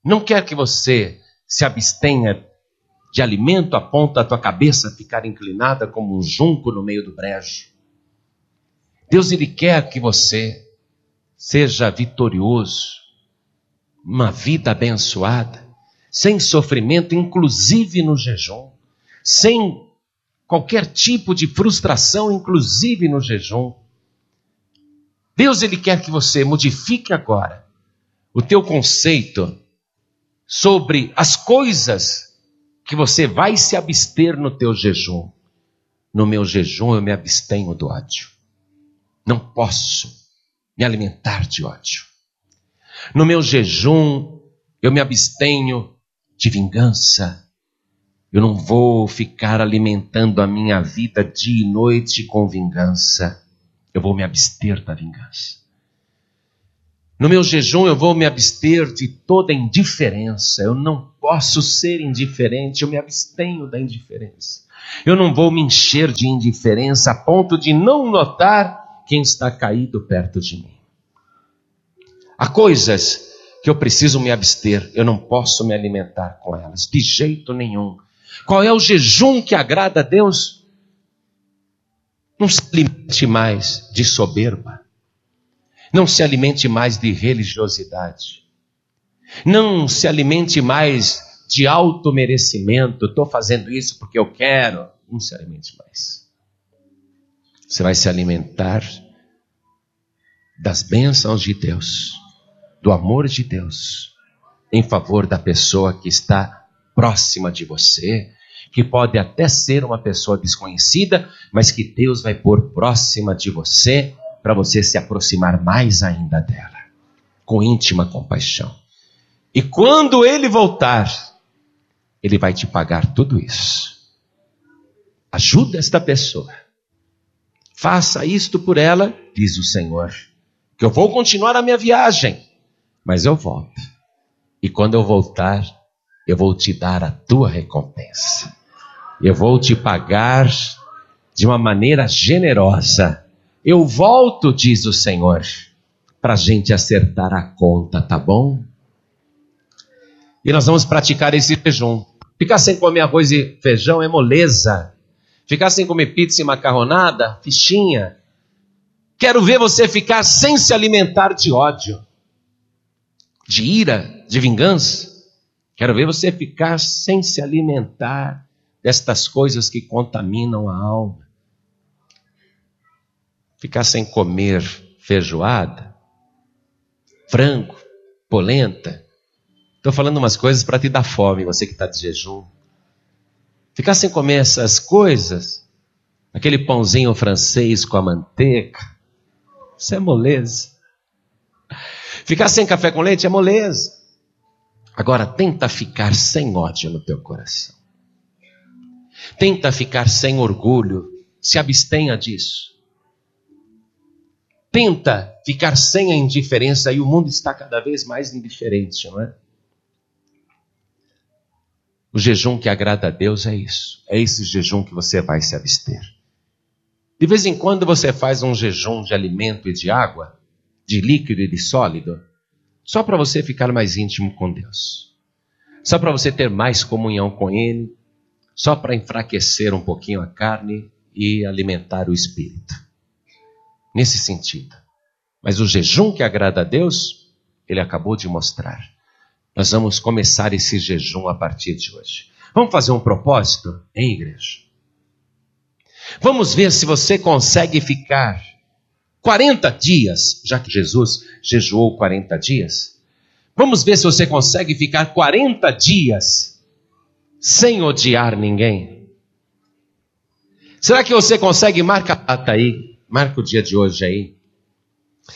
não quer que você se abstenha de alimento a ponto da tua cabeça ficar inclinada como um junco no meio do brejo. Deus ele quer que você seja vitorioso, uma vida abençoada, sem sofrimento, inclusive no jejum, sem qualquer tipo de frustração, inclusive no jejum. Deus ele quer que você modifique agora o teu conceito sobre as coisas que você vai se abster no teu jejum. No meu jejum eu me abstenho do ódio. Não posso me alimentar de ódio. No meu jejum, eu me abstenho de vingança. Eu não vou ficar alimentando a minha vida dia e noite com vingança. eu vou me abster da vingança. No meu jejum eu vou me abster de toda indiferença. Eu não posso ser indiferente, eu me abstenho da indiferença. Eu não vou me encher de indiferença a ponto de não notar quem está caído perto de mim. Há coisas que eu preciso me abster, eu não posso me alimentar com elas, de jeito nenhum. Qual é o jejum que agrada a Deus? Não se alimente mais de soberba. Não se alimente mais de religiosidade. Não se alimente mais de auto-merecimento. Estou fazendo isso porque eu quero. Não se alimente mais. Você vai se alimentar das bênçãos de Deus, do amor de Deus, em favor da pessoa que está próxima de você, que pode até ser uma pessoa desconhecida, mas que Deus vai pôr próxima de você para você se aproximar mais ainda dela, com íntima compaixão. E quando ele voltar, ele vai te pagar tudo isso. Ajuda esta pessoa. Faça isto por ela, diz o Senhor, que eu vou continuar a minha viagem, mas eu volto. E quando eu voltar, eu vou te dar a tua recompensa. Eu vou te pagar de uma maneira generosa. Eu volto, diz o Senhor, para a gente acertar a conta, tá bom? E nós vamos praticar esse jejum. Ficar sem comer arroz e feijão é moleza. Ficar sem comer pizza e macarronada, fichinha. Quero ver você ficar sem se alimentar de ódio, de ira, de vingança. Quero ver você ficar sem se alimentar destas coisas que contaminam a alma. Ficar sem comer feijoada, frango, polenta. Estou falando umas coisas para te dar fome, você que está de jejum. Ficar sem comer essas coisas, aquele pãozinho francês com a manteiga, isso é moleza. Ficar sem café com leite é moleza. Agora, tenta ficar sem ódio no teu coração. Tenta ficar sem orgulho. Se abstenha disso. Tenta ficar sem a indiferença e o mundo está cada vez mais indiferente, não é? O jejum que agrada a Deus é isso. É esse jejum que você vai se abster. De vez em quando você faz um jejum de alimento e de água, de líquido e de sólido, só para você ficar mais íntimo com Deus, só para você ter mais comunhão com Ele, só para enfraquecer um pouquinho a carne e alimentar o espírito. Nesse sentido. Mas o jejum que agrada a Deus, ele acabou de mostrar. Nós vamos começar esse jejum a partir de hoje. Vamos fazer um propósito em igreja. Vamos ver se você consegue ficar 40 dias, já que Jesus jejuou 40 dias, vamos ver se você consegue ficar 40 dias sem odiar ninguém. Será que você consegue? Marca a data aí, marca o dia de hoje aí.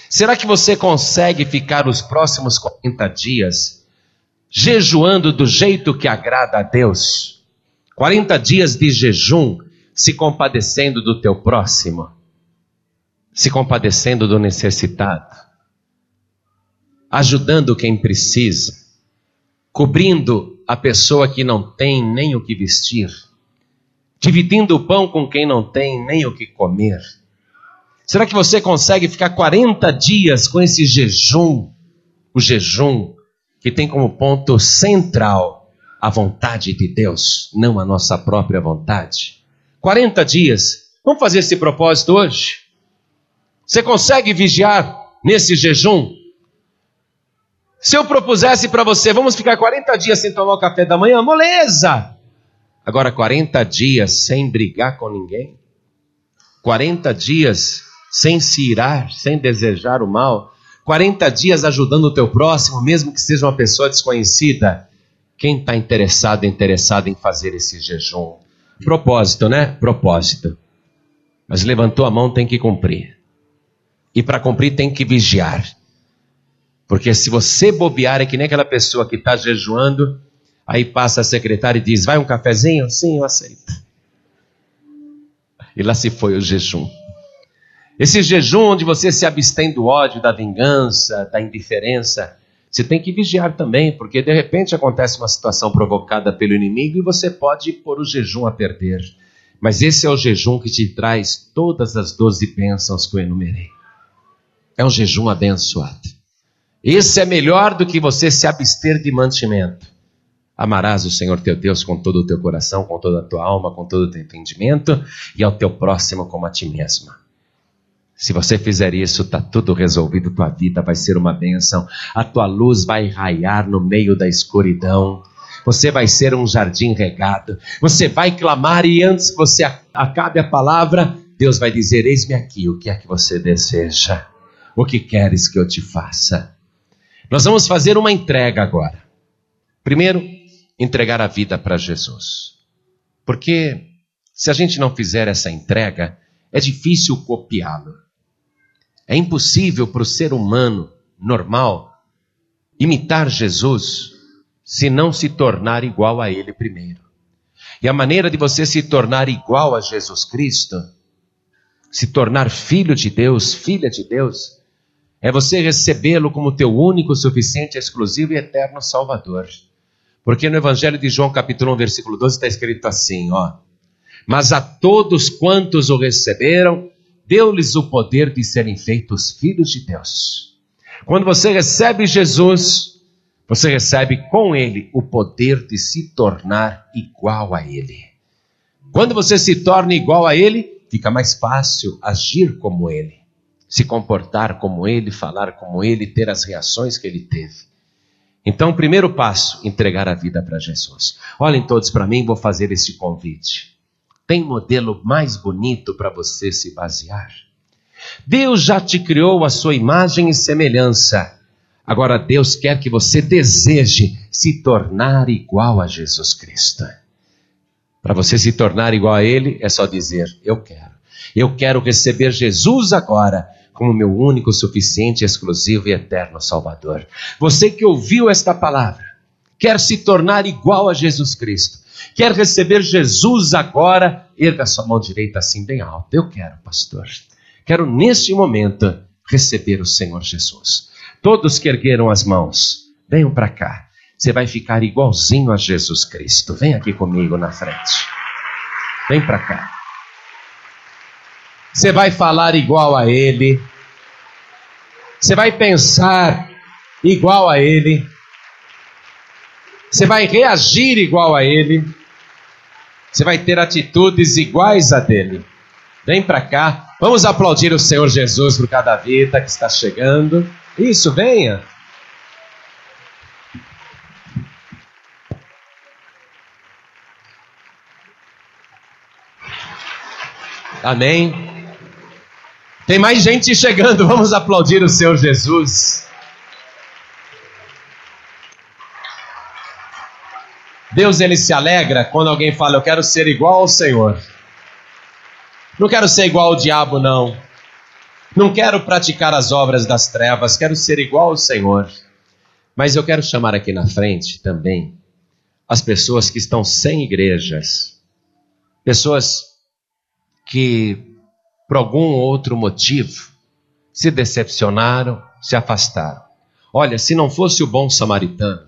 Será que você consegue ficar os próximos 40 dias jejuando do jeito que agrada a Deus? 40 dias de jejum, se compadecendo do teu próximo se compadecendo do necessitado, ajudando quem precisa, cobrindo a pessoa que não tem nem o que vestir, dividindo o pão com quem não tem nem o que comer. Será que você consegue ficar 40 dias com esse jejum? O jejum que tem como ponto central a vontade de Deus, não a nossa própria vontade. 40 dias. Vamos fazer esse propósito hoje? Você consegue vigiar nesse jejum? Se eu propusesse para você, vamos ficar 40 dias sem tomar o café da manhã, moleza! Agora, 40 dias sem brigar com ninguém, 40 dias sem se irar, sem desejar o mal, 40 dias ajudando o teu próximo, mesmo que seja uma pessoa desconhecida. Quem está interessado, interessado em fazer esse jejum? Propósito, né? Propósito. Mas levantou a mão, tem que cumprir. E para cumprir tem que vigiar. Porque se você bobear, é que nem aquela pessoa que está jejuando, aí passa a secretária e diz: Vai um cafezinho? Sim, eu aceito. E lá se foi o jejum. Esse jejum onde você se abstém do ódio, da vingança, da indiferença, você tem que vigiar também, porque de repente acontece uma situação provocada pelo inimigo e você pode pôr o jejum a perder. Mas esse é o jejum que te traz todas as doze bênçãos que eu enumerei. É um jejum abençoado. Esse é melhor do que você se abster de mantimento. Amarás o Senhor teu Deus com todo o teu coração, com toda a tua alma, com todo o teu entendimento e ao teu próximo como a ti mesmo. Se você fizer isso, está tudo resolvido, tua vida vai ser uma bênção, a tua luz vai raiar no meio da escuridão, você vai ser um jardim regado, você vai clamar e antes que você acabe a palavra, Deus vai dizer: Eis-me aqui, o que é que você deseja? O que queres que eu te faça? Nós vamos fazer uma entrega agora. Primeiro, entregar a vida para Jesus. Porque se a gente não fizer essa entrega, é difícil copiá-lo. É impossível para o ser humano normal imitar Jesus se não se tornar igual a ele primeiro. E a maneira de você se tornar igual a Jesus Cristo, se tornar filho de Deus, filha de Deus, é você recebê-lo como teu único, suficiente, exclusivo e eterno Salvador. Porque no Evangelho de João, capítulo 1, versículo 12, está escrito assim: ó. Mas a todos quantos o receberam, deu-lhes o poder de serem feitos filhos de Deus. Quando você recebe Jesus, você recebe com ele o poder de se tornar igual a ele. Quando você se torna igual a ele, fica mais fácil agir como ele, se comportar como ele, falar como ele, ter as reações que ele teve. Então, primeiro passo, entregar a vida para Jesus. Olhem todos para mim, vou fazer este convite. Tem modelo mais bonito para você se basear? Deus já te criou a sua imagem e semelhança. Agora Deus quer que você deseje se tornar igual a Jesus Cristo. Para você se tornar igual a Ele, é só dizer: Eu quero. Eu quero receber Jesus agora como meu único, suficiente, exclusivo e eterno Salvador. Você que ouviu esta palavra, quer se tornar igual a Jesus Cristo, quer receber Jesus agora, erga sua mão direita assim bem alta. Eu quero, pastor. Quero neste momento receber o Senhor Jesus. Todos que ergueram as mãos, venham para cá. Você vai ficar igualzinho a Jesus Cristo. Vem aqui comigo na frente. Vem para cá. Você vai falar igual a ele. Você vai pensar igual a ele. Você vai reagir igual a ele. Você vai ter atitudes iguais a dele. Vem para cá. Vamos aplaudir o Senhor Jesus por cada vida que está chegando. Isso, venha. Amém. Tem mais gente chegando, vamos aplaudir o Senhor Jesus. Deus ele se alegra quando alguém fala: Eu quero ser igual ao Senhor. Não quero ser igual ao diabo, não. Não quero praticar as obras das trevas, quero ser igual ao Senhor. Mas eu quero chamar aqui na frente também as pessoas que estão sem igrejas, pessoas que por algum outro motivo, se decepcionaram, se afastaram. Olha, se não fosse o bom samaritano,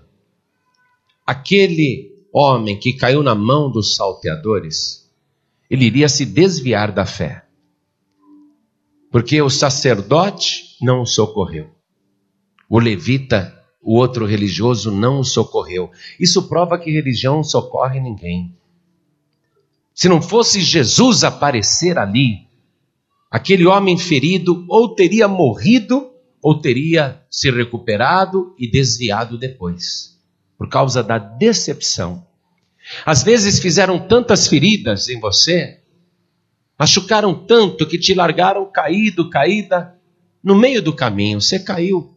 aquele homem que caiu na mão dos salteadores, ele iria se desviar da fé. Porque o sacerdote não o socorreu. O levita, o outro religioso, não o socorreu. Isso prova que religião socorre ninguém. Se não fosse Jesus aparecer ali, aquele homem ferido ou teria morrido ou teria se recuperado e desviado depois, por causa da decepção. Às vezes fizeram tantas feridas em você, machucaram tanto que te largaram caído, caída, no meio do caminho, você caiu.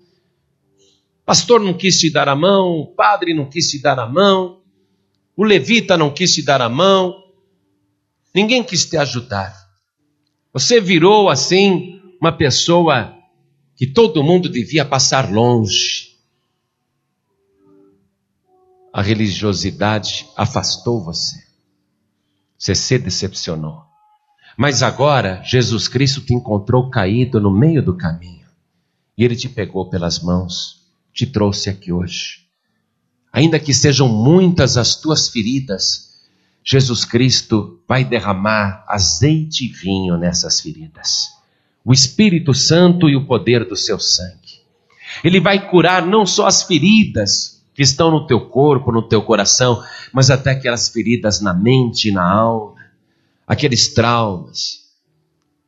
Pastor não quis te dar a mão, o padre não quis te dar a mão, o levita não quis te dar a mão, ninguém quis te ajudar. Você virou assim uma pessoa que todo mundo devia passar longe. A religiosidade afastou você. Você se decepcionou. Mas agora Jesus Cristo te encontrou caído no meio do caminho. E ele te pegou pelas mãos, te trouxe aqui hoje. Ainda que sejam muitas as tuas feridas, Jesus Cristo vai derramar azeite e vinho nessas feridas. O Espírito Santo e o poder do seu sangue. Ele vai curar não só as feridas que estão no teu corpo, no teu coração, mas até aquelas feridas na mente e na alma, aqueles traumas.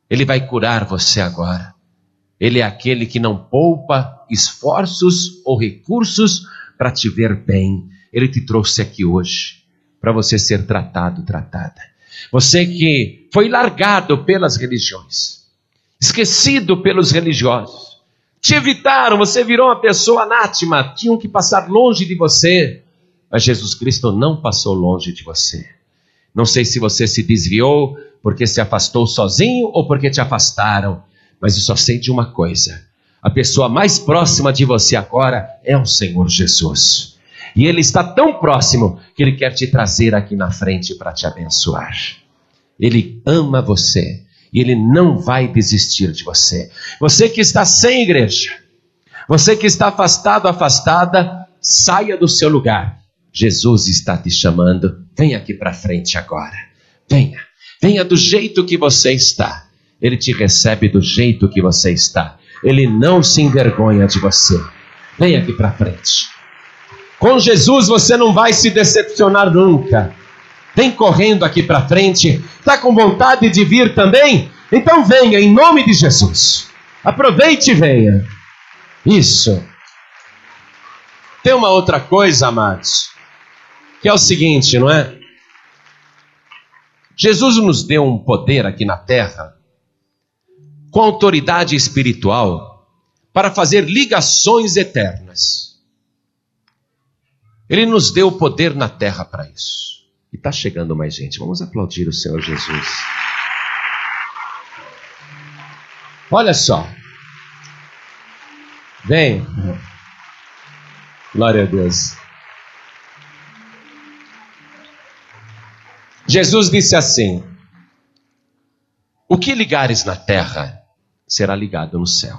Ele vai curar você agora. Ele é aquele que não poupa esforços ou recursos para te ver bem. Ele te trouxe aqui hoje para você ser tratado, tratada. Você que foi largado pelas religiões, esquecido pelos religiosos, te evitaram, você virou uma pessoa anátima, tinham que passar longe de você, mas Jesus Cristo não passou longe de você. Não sei se você se desviou porque se afastou sozinho ou porque te afastaram, mas eu só sei de uma coisa: a pessoa mais próxima de você agora é o Senhor Jesus. E Ele está tão próximo que Ele quer te trazer aqui na frente para te abençoar. Ele ama você e Ele não vai desistir de você. Você que está sem igreja, você que está afastado, afastada, saia do seu lugar. Jesus está te chamando. Venha aqui para frente agora. Venha. Venha do jeito que você está. Ele te recebe do jeito que você está. Ele não se envergonha de você. Venha aqui para frente. Com Jesus você não vai se decepcionar nunca. Vem correndo aqui para frente. Está com vontade de vir também? Então venha em nome de Jesus. Aproveite e venha. Isso. Tem uma outra coisa, amados, que é o seguinte, não é? Jesus nos deu um poder aqui na terra, com autoridade espiritual, para fazer ligações eternas. Ele nos deu o poder na terra para isso. E está chegando mais gente. Vamos aplaudir o Senhor Jesus. Olha só. Vem. Glória a Deus. Jesus disse assim: O que ligares na terra será ligado no céu.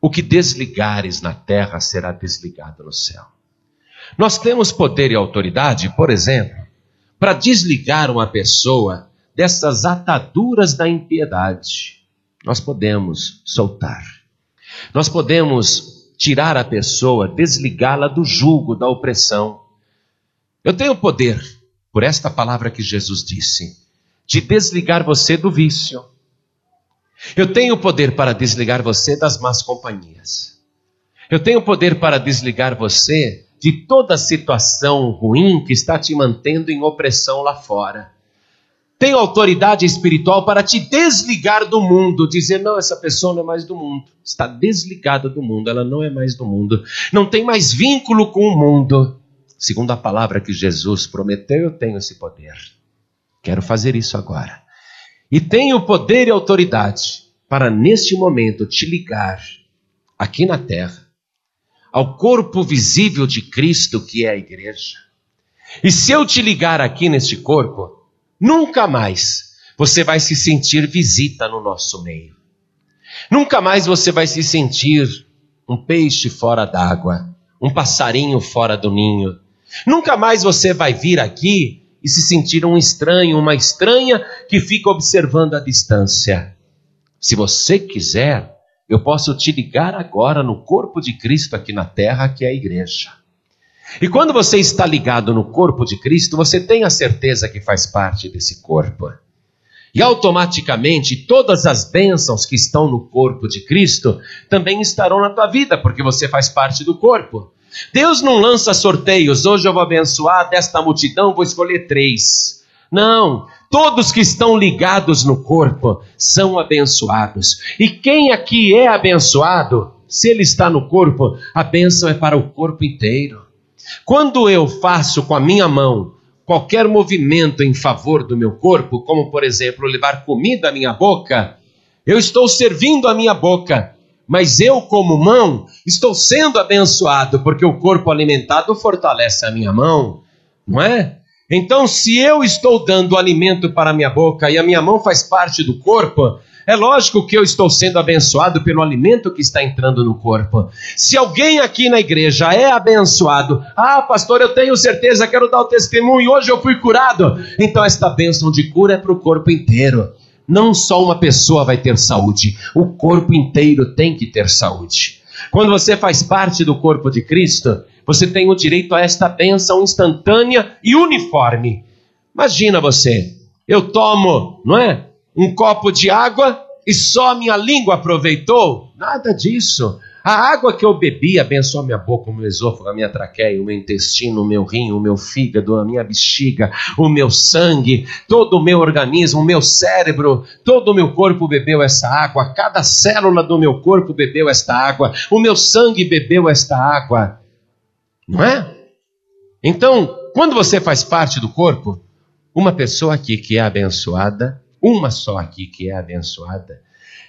O que desligares na terra será desligado no céu. Nós temos poder e autoridade, por exemplo, para desligar uma pessoa dessas ataduras da impiedade. Nós podemos soltar. Nós podemos tirar a pessoa, desligá-la do jugo, da opressão. Eu tenho poder, por esta palavra que Jesus disse, de desligar você do vício. Eu tenho poder para desligar você das más companhias. Eu tenho poder para desligar você de toda situação ruim que está te mantendo em opressão lá fora. Tem autoridade espiritual para te desligar do mundo, dizer: não, essa pessoa não é mais do mundo, está desligada do mundo, ela não é mais do mundo, não tem mais vínculo com o mundo. Segundo a palavra que Jesus prometeu, eu tenho esse poder. Quero fazer isso agora. E tenho poder e autoridade para, neste momento, te ligar aqui na terra ao corpo visível de Cristo que é a igreja. E se eu te ligar aqui neste corpo, nunca mais você vai se sentir visita no nosso meio. Nunca mais você vai se sentir um peixe fora d'água, um passarinho fora do ninho. Nunca mais você vai vir aqui e se sentir um estranho, uma estranha que fica observando a distância. Se você quiser, eu posso te ligar agora no corpo de Cristo aqui na terra, que é a igreja. E quando você está ligado no corpo de Cristo, você tem a certeza que faz parte desse corpo. E automaticamente todas as bênçãos que estão no corpo de Cristo também estarão na tua vida, porque você faz parte do corpo. Deus não lança sorteios, hoje eu vou abençoar desta multidão, vou escolher três. Não, Todos que estão ligados no corpo são abençoados. E quem aqui é abençoado, se ele está no corpo, a bênção é para o corpo inteiro. Quando eu faço com a minha mão qualquer movimento em favor do meu corpo, como por exemplo levar comida à minha boca, eu estou servindo a minha boca, mas eu, como mão, estou sendo abençoado, porque o corpo alimentado fortalece a minha mão, não é? Então, se eu estou dando alimento para a minha boca e a minha mão faz parte do corpo, é lógico que eu estou sendo abençoado pelo alimento que está entrando no corpo. Se alguém aqui na igreja é abençoado, ah, pastor, eu tenho certeza, quero dar o testemunho, hoje eu fui curado. Então, esta bênção de cura é para o corpo inteiro. Não só uma pessoa vai ter saúde, o corpo inteiro tem que ter saúde. Quando você faz parte do corpo de Cristo, você tem o direito a esta bênção instantânea e uniforme. Imagina você, eu tomo, não é? Um copo de água e só minha língua aproveitou? Nada disso. A água que eu bebi abençoou minha boca, o meu esôfago, a minha traqueia, o meu intestino, o meu rim, o meu fígado, a minha bexiga, o meu sangue, todo o meu organismo, o meu cérebro, todo o meu corpo bebeu essa água, cada célula do meu corpo bebeu esta água, o meu sangue bebeu esta água. Não é? Então, quando você faz parte do corpo, uma pessoa aqui que é abençoada, uma só aqui que é abençoada,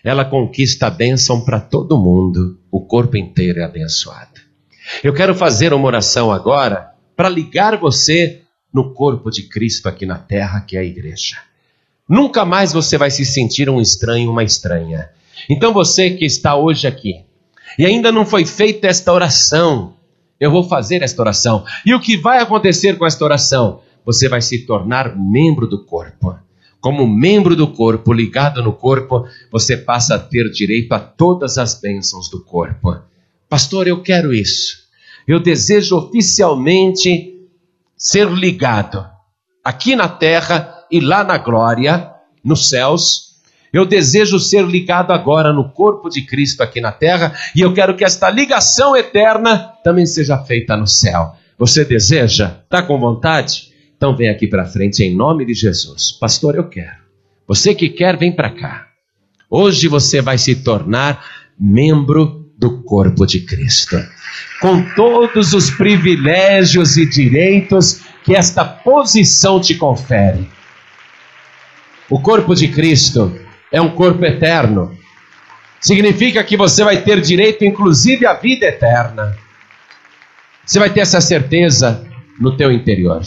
ela conquista a bênção para todo mundo, o corpo inteiro é abençoado. Eu quero fazer uma oração agora para ligar você no corpo de Cristo aqui na terra, que é a igreja. Nunca mais você vai se sentir um estranho, uma estranha. Então você que está hoje aqui e ainda não foi feita esta oração, eu vou fazer esta oração. E o que vai acontecer com esta oração? Você vai se tornar membro do corpo como membro do corpo, ligado no corpo, você passa a ter direito a todas as bênçãos do corpo. Pastor, eu quero isso. Eu desejo oficialmente ser ligado aqui na terra e lá na glória, nos céus. Eu desejo ser ligado agora no corpo de Cristo aqui na terra e eu quero que esta ligação eterna também seja feita no céu. Você deseja? Está com vontade? Então vem aqui para frente em nome de Jesus. Pastor, eu quero. Você que quer, vem para cá. Hoje você vai se tornar membro do corpo de Cristo, com todos os privilégios e direitos que esta posição te confere. O corpo de Cristo é um corpo eterno. Significa que você vai ter direito, inclusive, à vida eterna. Você vai ter essa certeza no teu interior.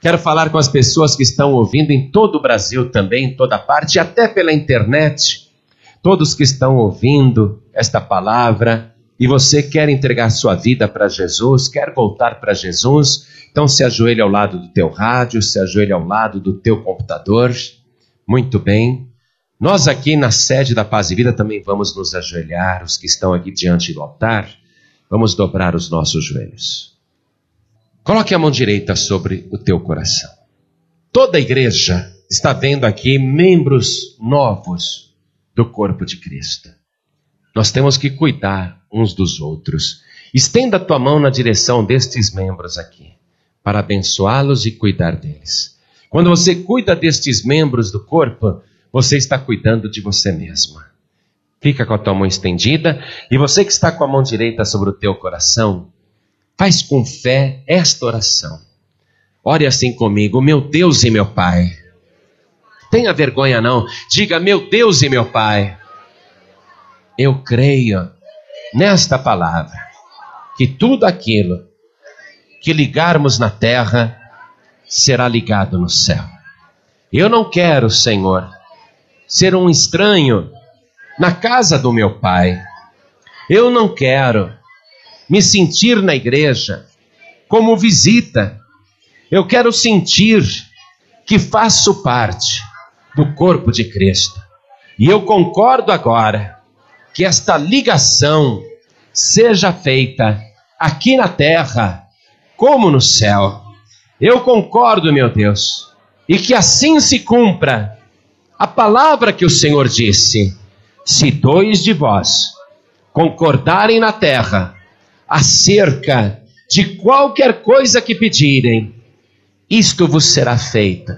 Quero falar com as pessoas que estão ouvindo em todo o Brasil também, em toda parte, até pela internet. Todos que estão ouvindo esta palavra e você quer entregar sua vida para Jesus, quer voltar para Jesus, então se ajoelhe ao lado do teu rádio, se ajoelhe ao lado do teu computador. Muito bem. Nós aqui na sede da Paz e Vida também vamos nos ajoelhar, os que estão aqui diante do altar, vamos dobrar os nossos joelhos. Coloque a mão direita sobre o teu coração. Toda a igreja está vendo aqui membros novos do corpo de Cristo. Nós temos que cuidar uns dos outros. Estenda a tua mão na direção destes membros aqui, para abençoá-los e cuidar deles. Quando você cuida destes membros do corpo, você está cuidando de você mesma. Fica com a tua mão estendida e você que está com a mão direita sobre o teu coração, Faz com fé esta oração. Ore assim comigo, meu Deus e meu Pai. Tenha vergonha não. Diga, meu Deus e meu Pai. Eu creio nesta palavra que tudo aquilo que ligarmos na terra será ligado no céu. Eu não quero, Senhor, ser um estranho na casa do meu Pai. Eu não quero me sentir na igreja como visita. Eu quero sentir que faço parte do corpo de Cristo. E eu concordo agora que esta ligação seja feita aqui na terra como no céu. Eu concordo, meu Deus, e que assim se cumpra a palavra que o Senhor disse: se dois de vós concordarem na terra, acerca de qualquer coisa que pedirem, isto vos será feito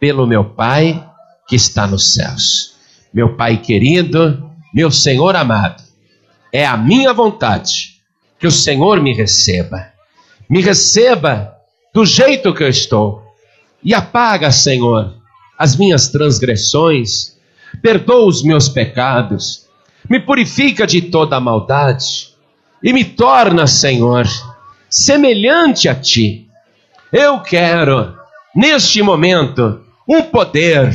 pelo meu Pai que está nos céus. Meu Pai querido, meu Senhor amado, é a minha vontade que o Senhor me receba. Me receba do jeito que eu estou e apaga, Senhor, as minhas transgressões, perdoa os meus pecados, me purifica de toda maldade e me torna, Senhor, semelhante a Ti. Eu quero neste momento, um poder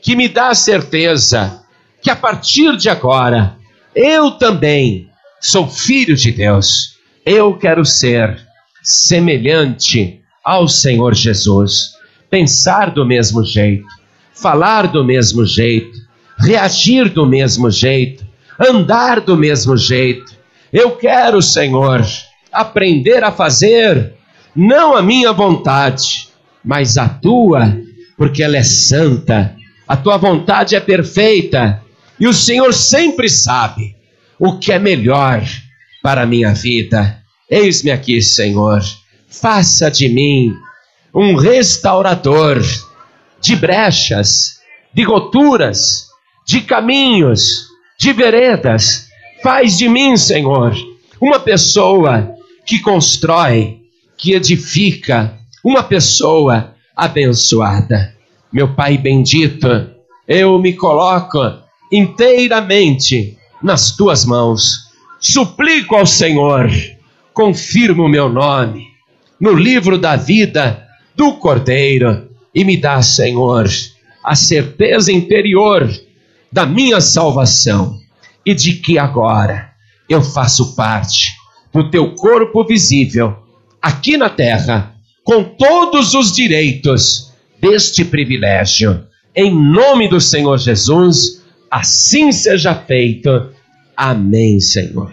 que me dá a certeza que a partir de agora eu também sou filho de Deus. Eu quero ser semelhante ao Senhor Jesus, pensar do mesmo jeito, falar do mesmo jeito, reagir do mesmo jeito, andar do mesmo jeito. Eu quero, Senhor, aprender a fazer não a minha vontade, mas a tua, porque ela é santa. A tua vontade é perfeita e o Senhor sempre sabe o que é melhor para a minha vida. Eis-me aqui, Senhor. Faça de mim um restaurador de brechas, de roturas, de caminhos, de veredas. Faz de mim, Senhor, uma pessoa que constrói, que edifica, uma pessoa abençoada. Meu Pai bendito, eu me coloco inteiramente nas tuas mãos. Suplico ao Senhor, confirma o meu nome no livro da vida do Cordeiro e me dá, Senhor, a certeza interior da minha salvação e de que agora eu faço parte do teu corpo visível aqui na terra, com todos os direitos deste privilégio. Em nome do Senhor Jesus, assim seja feito. Amém, Senhor.